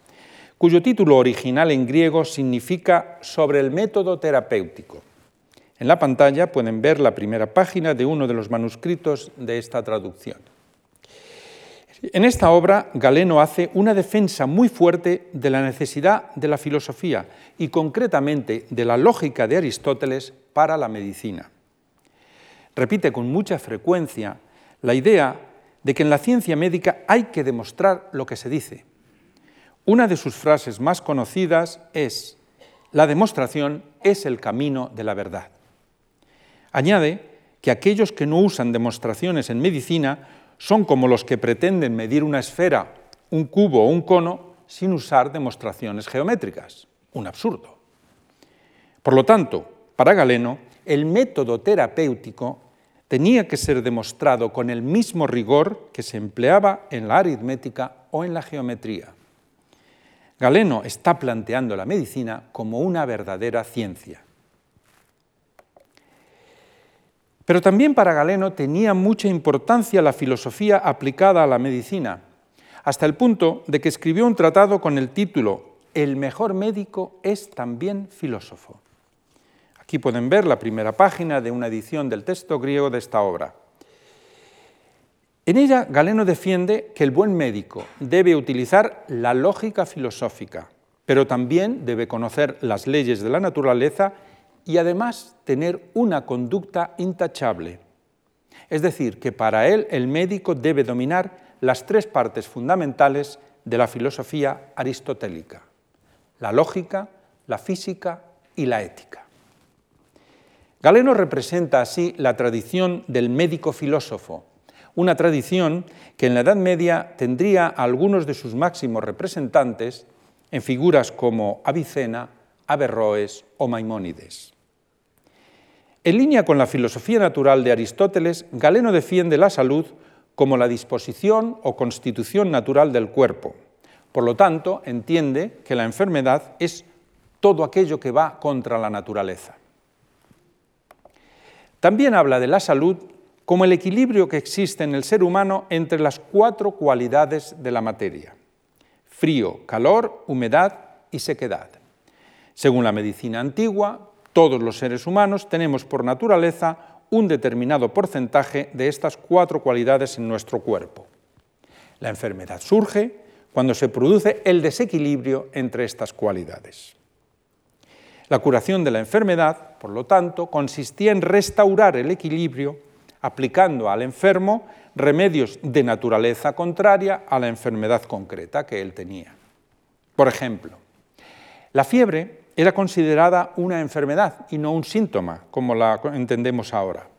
cuyo título original en griego significa sobre el método terapéutico. En la pantalla pueden ver la primera página de uno de los manuscritos de esta traducción. En esta obra, Galeno hace una defensa muy fuerte de la necesidad de la filosofía y concretamente de la lógica de Aristóteles para la medicina. Repite con mucha frecuencia la idea de que en la ciencia médica hay que demostrar lo que se dice, una de sus frases más conocidas es, la demostración es el camino de la verdad. Añade que aquellos que no usan demostraciones en medicina son como los que pretenden medir una esfera, un cubo o un cono sin usar demostraciones geométricas. Un absurdo. Por lo tanto, para Galeno, el método terapéutico tenía que ser demostrado con el mismo rigor que se empleaba en la aritmética o en la geometría. Galeno está planteando la medicina como una verdadera ciencia. Pero también para Galeno tenía mucha importancia la filosofía aplicada a la medicina, hasta el punto de que escribió un tratado con el título El mejor médico es también filósofo. Aquí pueden ver la primera página de una edición del texto griego de esta obra. En ella, Galeno defiende que el buen médico debe utilizar la lógica filosófica, pero también debe conocer las leyes de la naturaleza y además tener una conducta intachable. Es decir, que para él el médico debe dominar las tres partes fundamentales de la filosofía aristotélica, la lógica, la física y la ética. Galeno representa así la tradición del médico filósofo, una tradición que en la Edad Media tendría algunos de sus máximos representantes en figuras como Avicena, Averroes o Maimónides. En línea con la filosofía natural de Aristóteles, Galeno defiende la salud como la disposición o constitución natural del cuerpo. Por lo tanto, entiende que la enfermedad es todo aquello que va contra la naturaleza. También habla de la salud como el equilibrio que existe en el ser humano entre las cuatro cualidades de la materia, frío, calor, humedad y sequedad. Según la medicina antigua, todos los seres humanos tenemos por naturaleza un determinado porcentaje de estas cuatro cualidades en nuestro cuerpo. La enfermedad surge cuando se produce el desequilibrio entre estas cualidades. La curación de la enfermedad, por lo tanto, consistía en restaurar el equilibrio aplicando al enfermo remedios de naturaleza contraria a la enfermedad concreta que él tenía. Por ejemplo, la fiebre era considerada una enfermedad y no un síntoma, como la entendemos ahora.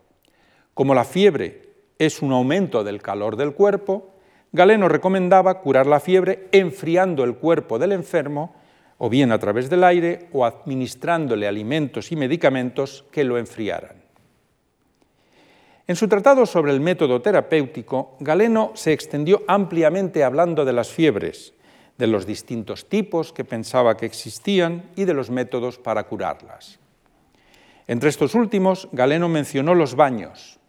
Como la fiebre es un aumento del calor del cuerpo, Galeno recomendaba curar la fiebre enfriando el cuerpo del enfermo o bien a través del aire o administrándole alimentos y medicamentos que lo enfriaran. En su tratado sobre el método terapéutico, Galeno se extendió ampliamente hablando de las fiebres, de los distintos tipos que pensaba que existían y de los métodos para curarlas. Entre estos últimos, Galeno mencionó los baños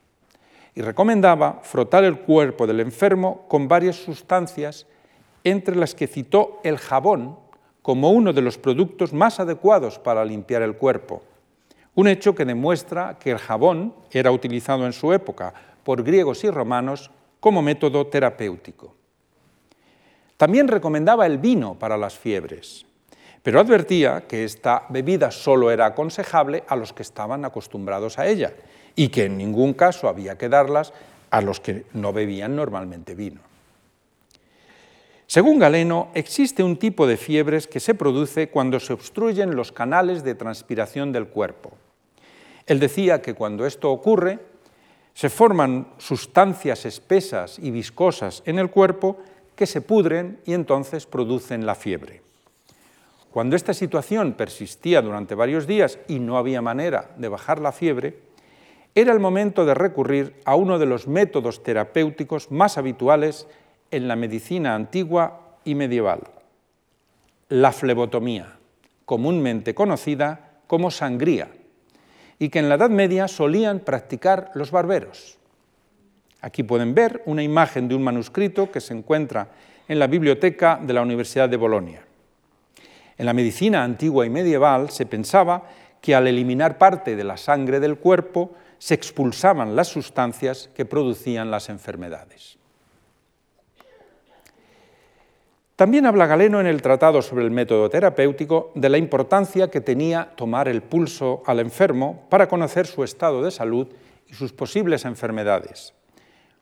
y recomendaba frotar el cuerpo del enfermo con varias sustancias, entre las que citó el jabón como uno de los productos más adecuados para limpiar el cuerpo, un hecho que demuestra que el jabón era utilizado en su época por griegos y romanos como método terapéutico. También recomendaba el vino para las fiebres, pero advertía que esta bebida solo era aconsejable a los que estaban acostumbrados a ella y que en ningún caso había que darlas a los que no bebían normalmente vino. Según Galeno, existe un tipo de fiebres que se produce cuando se obstruyen los canales de transpiración del cuerpo. Él decía que cuando esto ocurre, se forman sustancias espesas y viscosas en el cuerpo que se pudren y entonces producen la fiebre. Cuando esta situación persistía durante varios días y no había manera de bajar la fiebre, era el momento de recurrir a uno de los métodos terapéuticos más habituales en la medicina antigua y medieval, la flebotomía, comúnmente conocida como sangría, y que en la Edad Media solían practicar los barberos. Aquí pueden ver una imagen de un manuscrito que se encuentra en la biblioteca de la Universidad de Bolonia. En la medicina antigua y medieval se pensaba que al eliminar parte de la sangre del cuerpo se expulsaban las sustancias que producían las enfermedades. También habla Galeno en el Tratado sobre el método terapéutico de la importancia que tenía tomar el pulso al enfermo para conocer su estado de salud y sus posibles enfermedades.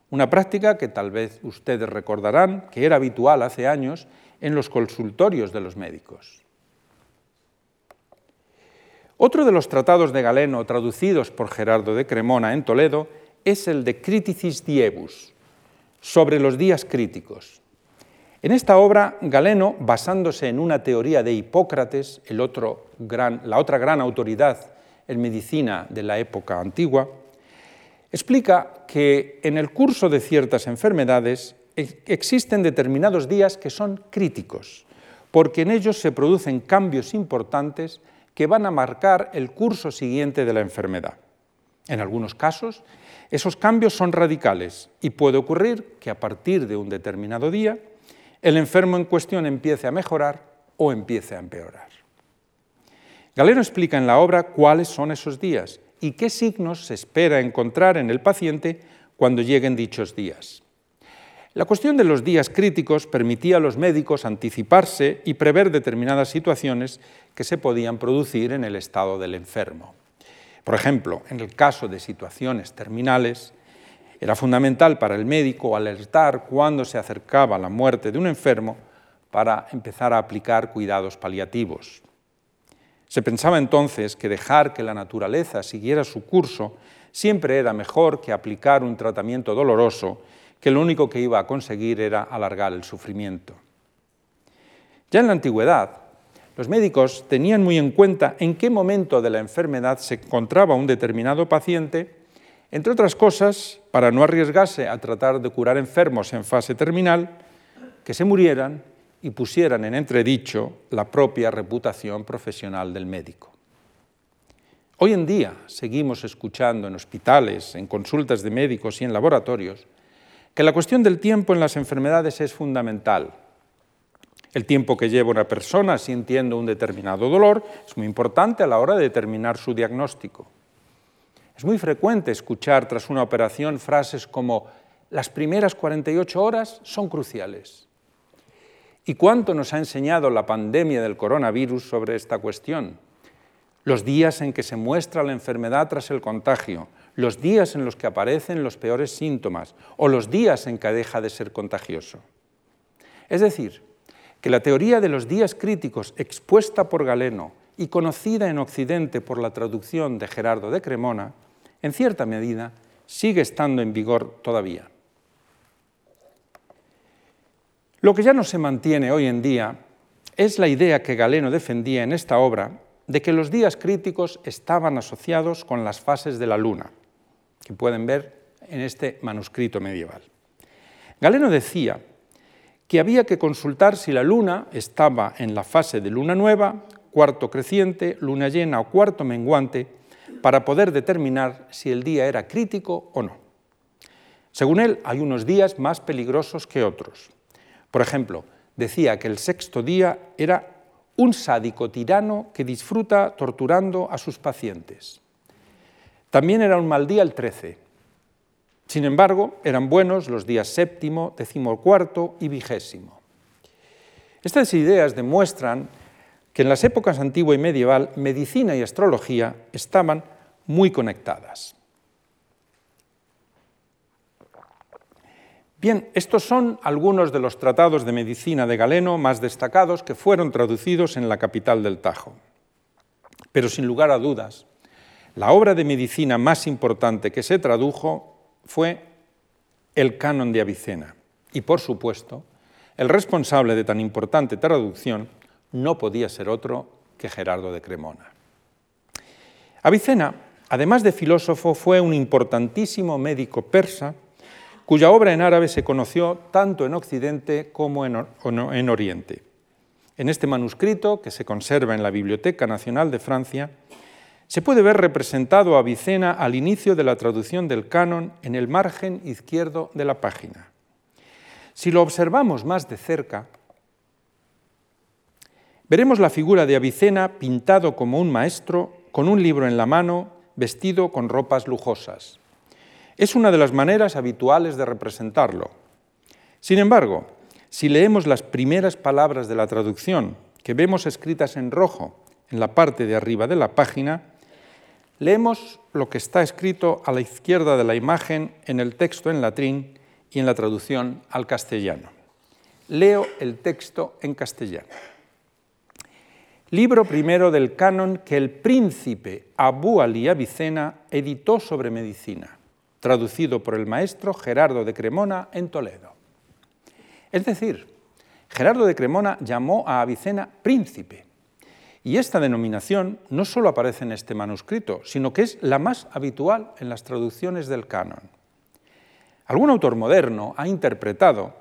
Una práctica que tal vez ustedes recordarán que era habitual hace años en los consultorios de los médicos. Otro de los tratados de Galeno traducidos por Gerardo de Cremona en Toledo es el de Criticis Diebus, sobre los días críticos. En esta obra, Galeno, basándose en una teoría de Hipócrates, la otra gran autoridad en medicina de la época antigua, explica que en el curso de ciertas enfermedades existen determinados días que son críticos, porque en ellos se producen cambios importantes que van a marcar el curso siguiente de la enfermedad. En algunos casos, esos cambios son radicales y puede ocurrir que a partir de un determinado día el enfermo en cuestión empiece a mejorar o empiece a empeorar. Galeno explica en la obra cuáles son esos días y qué signos se espera encontrar en el paciente cuando lleguen dichos días. La cuestión de los días críticos permitía a los médicos anticiparse y prever determinadas situaciones que se podían producir en el estado del enfermo. Por ejemplo, en el caso de situaciones terminales, Era fundamental para el médico alertar cuando se acercaba la muerte de un enfermo para empezar a aplicar cuidados paliativos. Se pensaba entonces que dejar que la naturaleza siguiera su curso siempre era mejor que aplicar un tratamiento doloroso que lo único que iba a conseguir era alargar el sufrimiento. Ya en la antigüedad, los médicos tenían muy en cuenta en qué momento de la enfermedad se encontraba un determinado paciente, entre otras cosas, para no arriesgarse a tratar de curar enfermos en fase terminal, que se murieran y pusieran en entredicho la propia reputación profesional del médico. Hoy en día seguimos escuchando en hospitales, en consultas de médicos y en laboratorios que la cuestión del tiempo en las enfermedades es fundamental. El tiempo que lleva una persona sintiendo un determinado dolor es muy importante a la hora de determinar su diagnóstico. Es muy frecuente escuchar tras una operación frases como las primeras 48 horas son cruciales. ¿Y cuánto nos ha enseñado la pandemia del coronavirus sobre esta cuestión? Los días en que se muestra la enfermedad tras el contagio, los días en los que aparecen los peores síntomas o los días en que deja de ser contagioso. Es decir, que la teoría de los días críticos expuesta por Galeno y conocida en Occidente por la traducción de Gerardo de Cremona, en cierta medida sigue estando en vigor todavía. Lo que ya no se mantiene hoy en día es la idea que Galeno defendía en esta obra de que los días críticos estaban asociados con las fases de la luna, que pueden ver en este manuscrito medieval. Galeno decía que había que consultar si la luna estaba en la fase de luna nueva, cuarto creciente, luna llena o cuarto menguante, para poder determinar si el día era crítico o no. Según él, hay unos días más peligrosos que otros. Por ejemplo, decía que el sexto día era un sádico tirano que disfruta torturando a sus pacientes. También era un mal día el 13. Sin embargo, eran buenos los días séptimo, decimocuarto y vigésimo. Estas ideas demuestran en las épocas antigua y medieval medicina y astrología estaban muy conectadas. Bien, estos son algunos de los tratados de medicina de Galeno más destacados que fueron traducidos en la capital del Tajo. Pero sin lugar a dudas, la obra de medicina más importante que se tradujo fue el Canon de Avicena. Y por supuesto, el responsable de tan importante traducción no podía ser otro que Gerardo de Cremona. Avicena, además de filósofo, fue un importantísimo médico persa cuya obra en árabe se conoció tanto en Occidente como en, Oriente. En este manuscrito, que se conserva en la Biblioteca Nacional de Francia, se puede ver representado a Avicena al inicio de la traducción del canon en el margen izquierdo de la página. Si lo observamos más de cerca, veremos la figura de Avicena pintado como un maestro, con un libro en la mano, vestido con ropas lujosas. Es una de las maneras habituales de representarlo. Sin embargo, si leemos las primeras palabras de la traducción, que vemos escritas en rojo en la parte de arriba de la página, leemos lo que está escrito a la izquierda de la imagen en el texto en latín y en la traducción al castellano. Leo el texto en castellano. Libro primero del canon que el príncipe Abu Ali Avicena editó sobre medicina traducido por el maestro Gerardo de Cremona en Toledo. Es decir, Gerardo de Cremona llamó a Avicena príncipe, y esta denominación no solo aparece en este manuscrito, sino que es la más habitual en las traducciones del canon. Algún autor moderno ha interpretado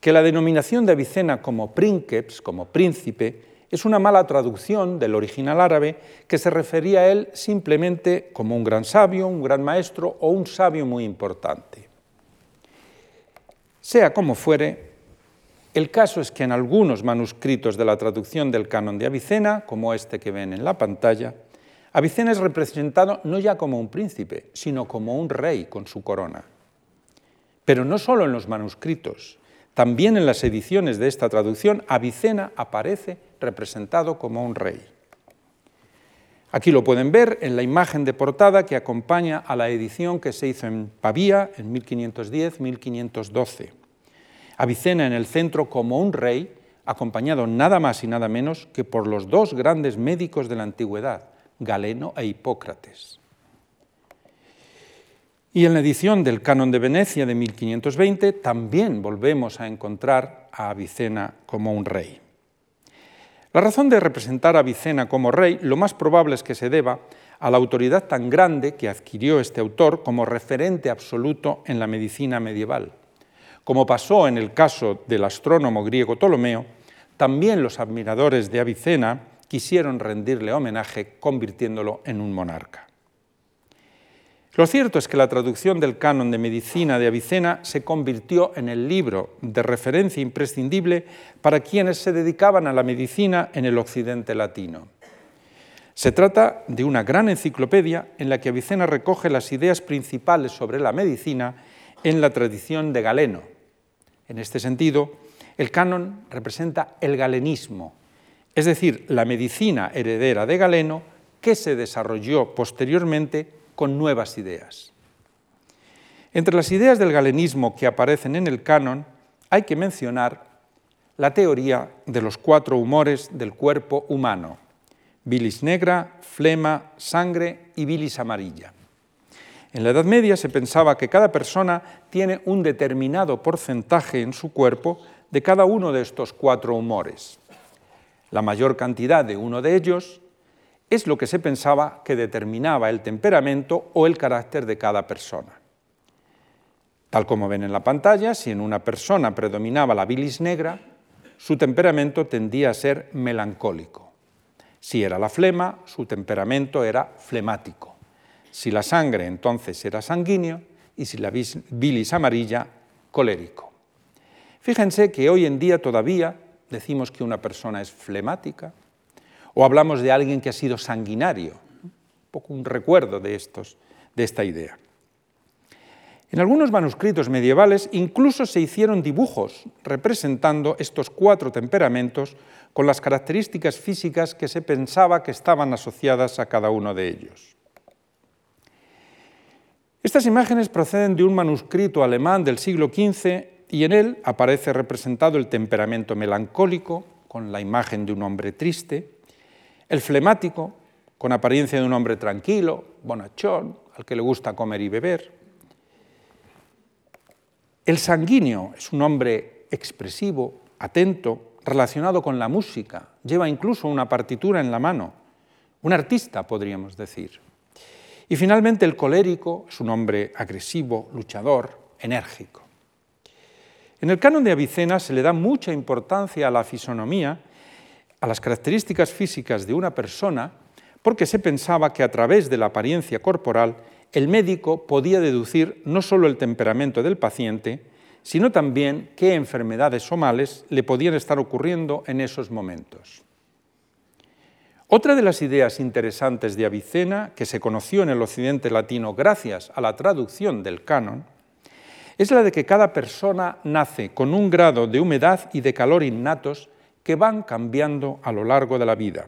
que la denominación de Avicena como princeps, como príncipe, es una mala traducción del original árabe que se refería a él simplemente como un gran sabio, un gran maestro o un sabio muy importante. Sea como fuere, el caso es que en algunos manuscritos de la traducción del canon de Avicena, como este que ven en la pantalla, Avicena es representado no ya como un príncipe, sino como un rey con su corona. Pero no solo en los manuscritos, también en las ediciones de esta traducción, Avicena aparece representado como un rey. Aquí lo pueden ver en la imagen de portada que acompaña a la edición que se hizo en Pavía en 1510-1512. Avicena en el centro como un rey, acompañado nada más y nada menos que por los dos grandes médicos de la antigüedad, Galeno e Hipócrates. Y en la edición del Canon de Venecia de 1520 también volvemos a encontrar a Avicena como un rey. La razón de representar a Avicena como rey lo más probable es que se deba a la autoridad tan grande que adquirió este autor como referente absoluto en la medicina medieval. Como pasó en el caso del astrónomo griego Ptolomeo, también los admiradores de Avicena quisieron rendirle homenaje convirtiéndolo en un monarca. Lo cierto es que la traducción del canon de medicina de Avicena se convirtió en el libro de referencia imprescindible para quienes se dedicaban a la medicina en el occidente latino. Se trata de una gran enciclopedia en la que Avicena recoge las ideas principales sobre la medicina en la tradición de Galeno. En este sentido, el canon representa el galenismo, es decir, la medicina heredera de Galeno que se desarrolló posteriormente con nuevas ideas. Entre las ideas del galenismo que aparecen en el canon hay que mencionar la teoría de los cuatro humores del cuerpo humano, bilis negra, flema, sangre y bilis amarilla. En la Edad Media se pensaba que cada persona tiene un determinado porcentaje en su cuerpo de cada uno de estos cuatro humores. La mayor cantidad de uno de ellos es lo que se pensaba que determinaba el temperamento o el carácter de cada persona. Tal como ven en la pantalla, si en una persona predominaba la bilis negra, su temperamento tendía a ser melancólico. Si era la flema, su temperamento era flemático. Si la sangre, entonces era sanguíneo, y si la bilis amarilla, colérico. Fíjense que hoy en día todavía decimos que una persona es flemática, o hablamos de alguien que ha sido sanguinario, un poco un recuerdo de, estos, de esta idea. En algunos manuscritos medievales incluso se hicieron dibujos representando estos cuatro temperamentos con las características físicas que se pensaba que estaban asociadas a cada uno de ellos. Estas imágenes proceden de un manuscrito alemán del siglo XV y en él aparece representado el temperamento melancólico, con la imagen de un hombre triste, el flemático, con apariencia de un hombre tranquilo, bonachón, al que le gusta comer y beber. El sanguíneo es un hombre expresivo, atento, relacionado con la música, lleva incluso una partitura en la mano, un artista podríamos decir. Y finalmente el colérico es un hombre agresivo, luchador, enérgico. En el canon de Avicena se le da mucha importancia a la fisonomía a las características físicas de una persona porque se pensaba que a través de la apariencia corporal el médico podía deducir no solo el temperamento del paciente, sino también qué enfermedades o males le podían estar ocurriendo en esos momentos. Otra de las ideas interesantes de Avicena, que se conoció en el occidente latino gracias a la traducción del canon, es la de que cada persona nace con un grado de humedad y de calor innatos que van cambiando a lo largo de la vida.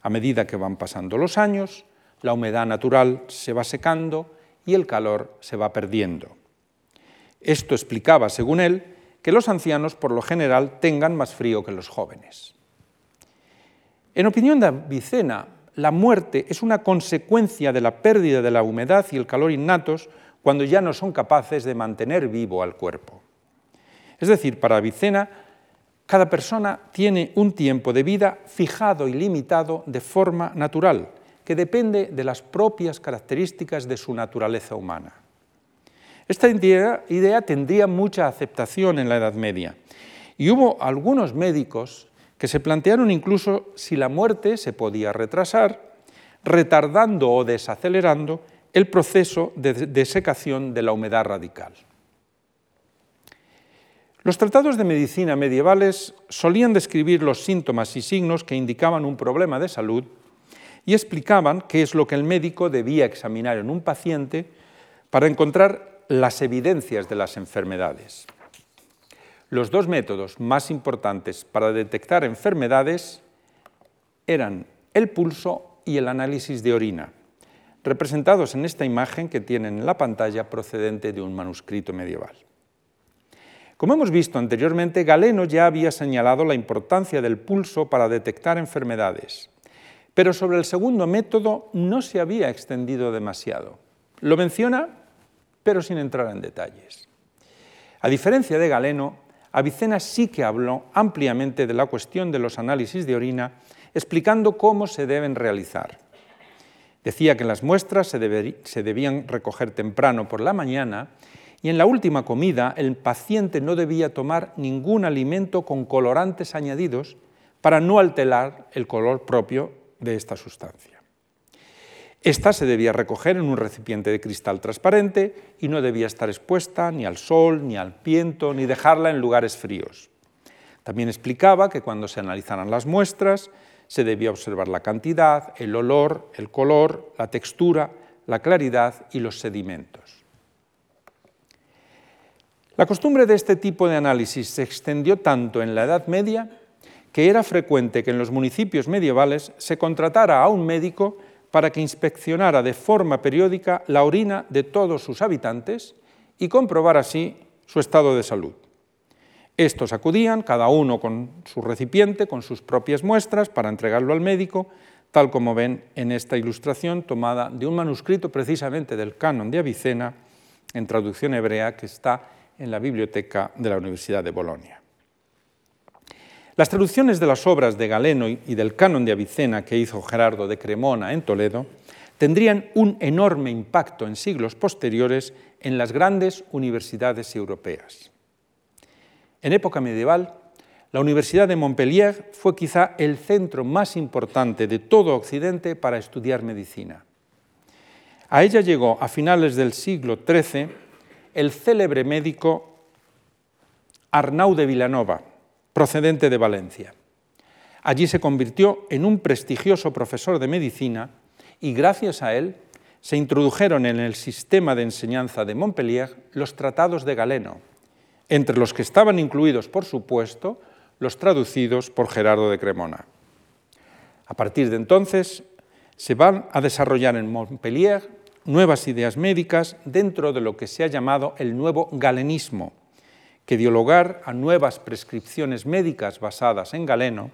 A medida que van pasando los años, la humedad natural se va secando y el calor se va perdiendo. Esto explicaba, según él, que los ancianos por lo general tengan más frío que los jóvenes. En opinión de Avicena, la muerte es una consecuencia de la pérdida de la humedad y el calor innatos cuando ya no son capaces de mantener vivo al cuerpo. Es decir, para Avicena, cada persona tiene un tiempo de vida fijado y limitado de forma natural, que depende de las propias características de su naturaleza humana. Esta idea, tendría mucha aceptación en la Edad Media y hubo algunos médicos que se plantearon incluso si la muerte se podía retrasar, retardando o desacelerando el proceso de desecación de la humedad radical. Los tratados de medicina medievales solían describir los síntomas y signos que indicaban un problema de salud y explicaban qué es lo que el médico debía examinar en un paciente para encontrar las evidencias de las enfermedades. Los dos métodos más importantes para detectar enfermedades eran el pulso y el análisis de orina, representados en esta imagen que tienen en la pantalla procedente de un manuscrito medieval. Como hemos visto anteriormente, Galeno ya había señalado la importancia del pulso para detectar enfermedades, pero sobre el segundo método no se había extendido demasiado. Lo menciona, pero sin entrar en detalles. A diferencia de Galeno, Avicena sí que habló ampliamente de la cuestión de los análisis de orina, explicando cómo se deben realizar. Decía que las muestras se, debían recoger temprano por la mañana y en la última comida el paciente no debía tomar ningún alimento con colorantes añadidos para no alterar el color propio de esta sustancia. Esta se debía recoger en un recipiente de cristal transparente y no debía estar expuesta ni al sol, ni al viento, ni dejarla en lugares fríos. También explicaba que cuando se analizaran las muestras se debía observar la cantidad, el olor, el color, la textura, la claridad y los sedimentos. La costumbre de este tipo de análisis se extendió tanto en la Edad Media que era frecuente que en los municipios medievales se contratara a un médico para que inspeccionara de forma periódica la orina de todos sus habitantes y comprobar así su estado de salud. Estos acudían, cada uno con su recipiente, con sus propias muestras, para entregarlo al médico, tal como ven en esta ilustración tomada de un manuscrito precisamente del canon de Avicena, en traducción hebrea, que está en la biblioteca de la Universidad de Bolonia. Las traducciones de las obras de Galeno y del canon de Avicena que hizo Gerardo de Cremona en Toledo tendrían un enorme impacto en siglos posteriores en las grandes universidades europeas. En época medieval, la Universidad de Montpellier fue quizá el centro más importante de todo Occidente para estudiar medicina. A ella llegó a finales del siglo XIII el célebre médico Arnau de Vilanova, procedente de Valencia. Allí se convirtió en un prestigioso profesor de medicina y gracias a él se introdujeron en el sistema de enseñanza de Montpellier los tratados de Galeno, entre los que estaban incluidos, por supuesto, los traducidos por Gerardo de Cremona. A partir de entonces se van a desarrollar en Montpellier nuevas ideas médicas dentro de lo que se ha llamado el nuevo galenismo, que dio lugar a nuevas prescripciones médicas basadas en Galeno,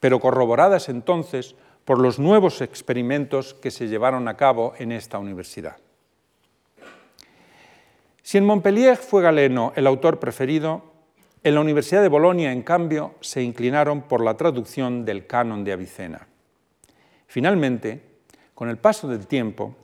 pero corroboradas entonces por los nuevos experimentos que se llevaron a cabo en esta universidad. Si en Montpellier fue Galeno el autor preferido, en la Universidad de Bolonia, en cambio, se inclinaron por la traducción del canon de Avicena. Finalmente, con el paso del tiempo,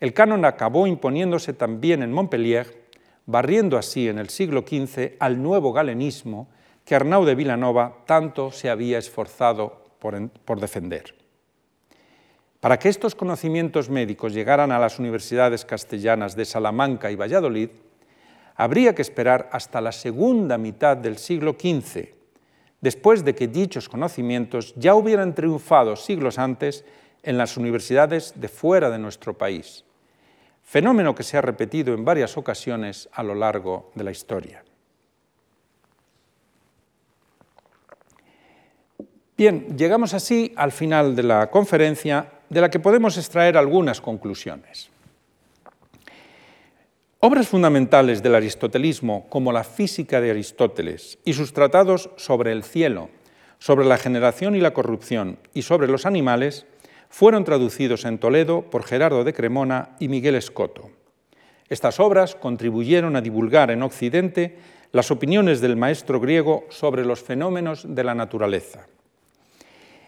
el canon acabó imponiéndose también en Montpellier, barriendo así en el siglo XV al nuevo galenismo que Arnau de Vilanova tanto se había esforzado por, por defender. Para que estos conocimientos médicos llegaran a las universidades castellanas de Salamanca y Valladolid, habría que esperar hasta la segunda mitad del siglo XV, después de que dichos conocimientos ya hubieran triunfado siglos antes en las universidades de fuera de nuestro país, fenómeno que se ha repetido en varias ocasiones a lo largo de la historia. Bien, llegamos así al final de la conferencia de la que podemos extraer algunas conclusiones. Obras fundamentales del aristotelismo, como la física de Aristóteles y sus tratados sobre el cielo, sobre la generación y la corrupción y sobre los animales, fueron traducidos en Toledo por Gerardo de Cremona y Miguel Escoto. Estas obras contribuyeron a divulgar en Occidente las opiniones del maestro griego sobre los fenómenos de la naturaleza.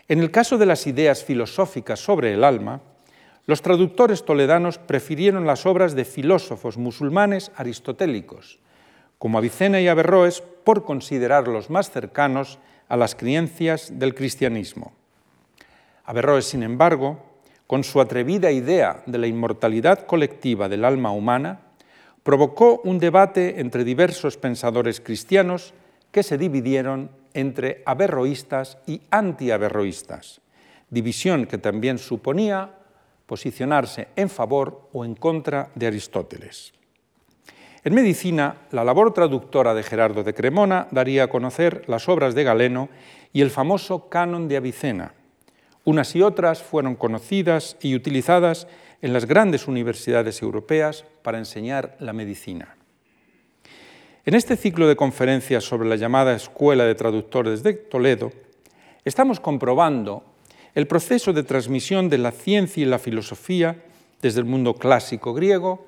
En el caso de las ideas filosóficas sobre el alma, los traductores toledanos prefirieron las obras de filósofos musulmanes aristotélicos, como Avicena y Averroes, por considerarlos más cercanos a las creencias del cristianismo. Averroes, sin embargo, con su atrevida idea de la inmortalidad colectiva del alma humana, provocó un debate entre diversos pensadores cristianos que se dividieron entre averroístas y antiaverroístas, división que también suponía posicionarse en favor o en contra de Aristóteles. En medicina, la labor traductora de Gerardo de Cremona daría a conocer las obras de Galeno y el famoso Canon de Avicena, Unas y otras fueron conocidas y utilizadas en las grandes universidades europeas para enseñar la medicina. En este ciclo de conferencias sobre la llamada Escuela de Traductores de Toledo, estamos comprobando el proceso de transmisión de la ciencia y la filosofía desde el mundo clásico griego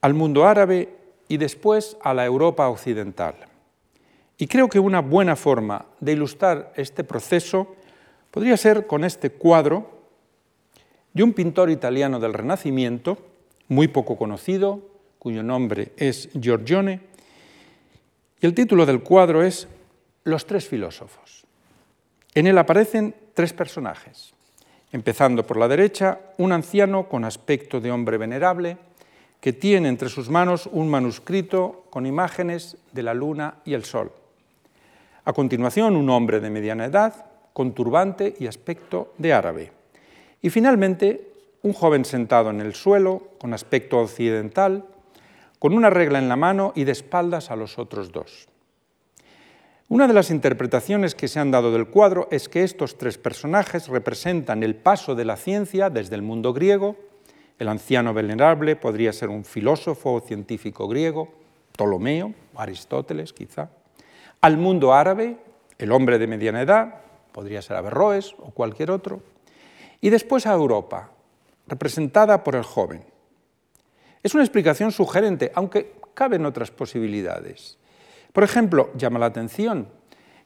al mundo árabe y después a la Europa occidental. Y creo que una buena forma de ilustrar este proceso podría ser con este cuadro de un pintor italiano del Renacimiento, muy poco conocido, cuyo nombre es Giorgione, y el título del cuadro es Los tres filósofos. En él aparecen tres personajes, empezando por la derecha, un anciano con aspecto de hombre venerable, que tiene entre sus manos un manuscrito con imágenes de la luna y el sol. A continuación, un hombre de mediana edad, con turbante y aspecto de árabe. Y finalmente, un joven sentado en el suelo, con aspecto occidental, con una regla en la mano y de espaldas a los otros dos. Una de las interpretaciones que se han dado del cuadro es que estos tres personajes representan el paso de la ciencia desde el mundo griego, el anciano venerable podría ser un filósofo o científico griego, Ptolomeo, Aristóteles quizá, al mundo árabe, el hombre de mediana edad, podría ser Averroes o cualquier otro, y después a Europa, representada por el joven. Es una explicación sugerente, aunque caben otras posibilidades. Por ejemplo, llama la atención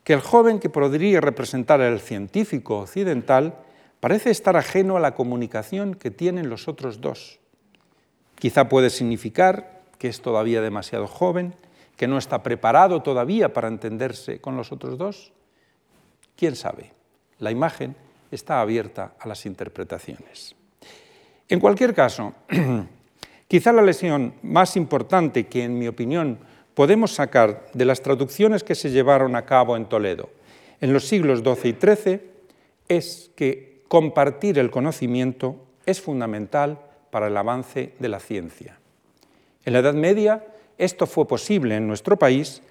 que el joven que podría representar al científico occidental parece estar ajeno a la comunicación que tienen los otros dos. Quizá puede significar que es todavía demasiado joven, que no está preparado todavía para entenderse con los otros dos. ¿Quién sabe? La imagen está abierta a las interpretaciones. En cualquier caso, quizá la lesión más importante que, en mi opinión, podemos sacar de las traducciones que se llevaron a cabo en Toledo en los siglos XII y XIII es que compartir el conocimiento es fundamental para el avance de la ciencia. En la Edad Media esto fue posible en nuestro país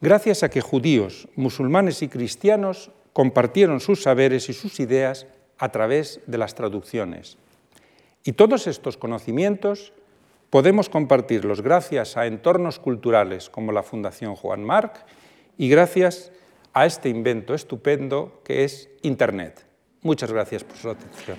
gracias a que judíos, musulmanes y cristianos compartieron sus saberes y sus ideas a través de las traducciones. Y todos estos conocimientos podemos compartirlos gracias a entornos culturales como la Fundación Juan Marc y gracias a este invento estupendo que es Internet. Muchas gracias por su atención.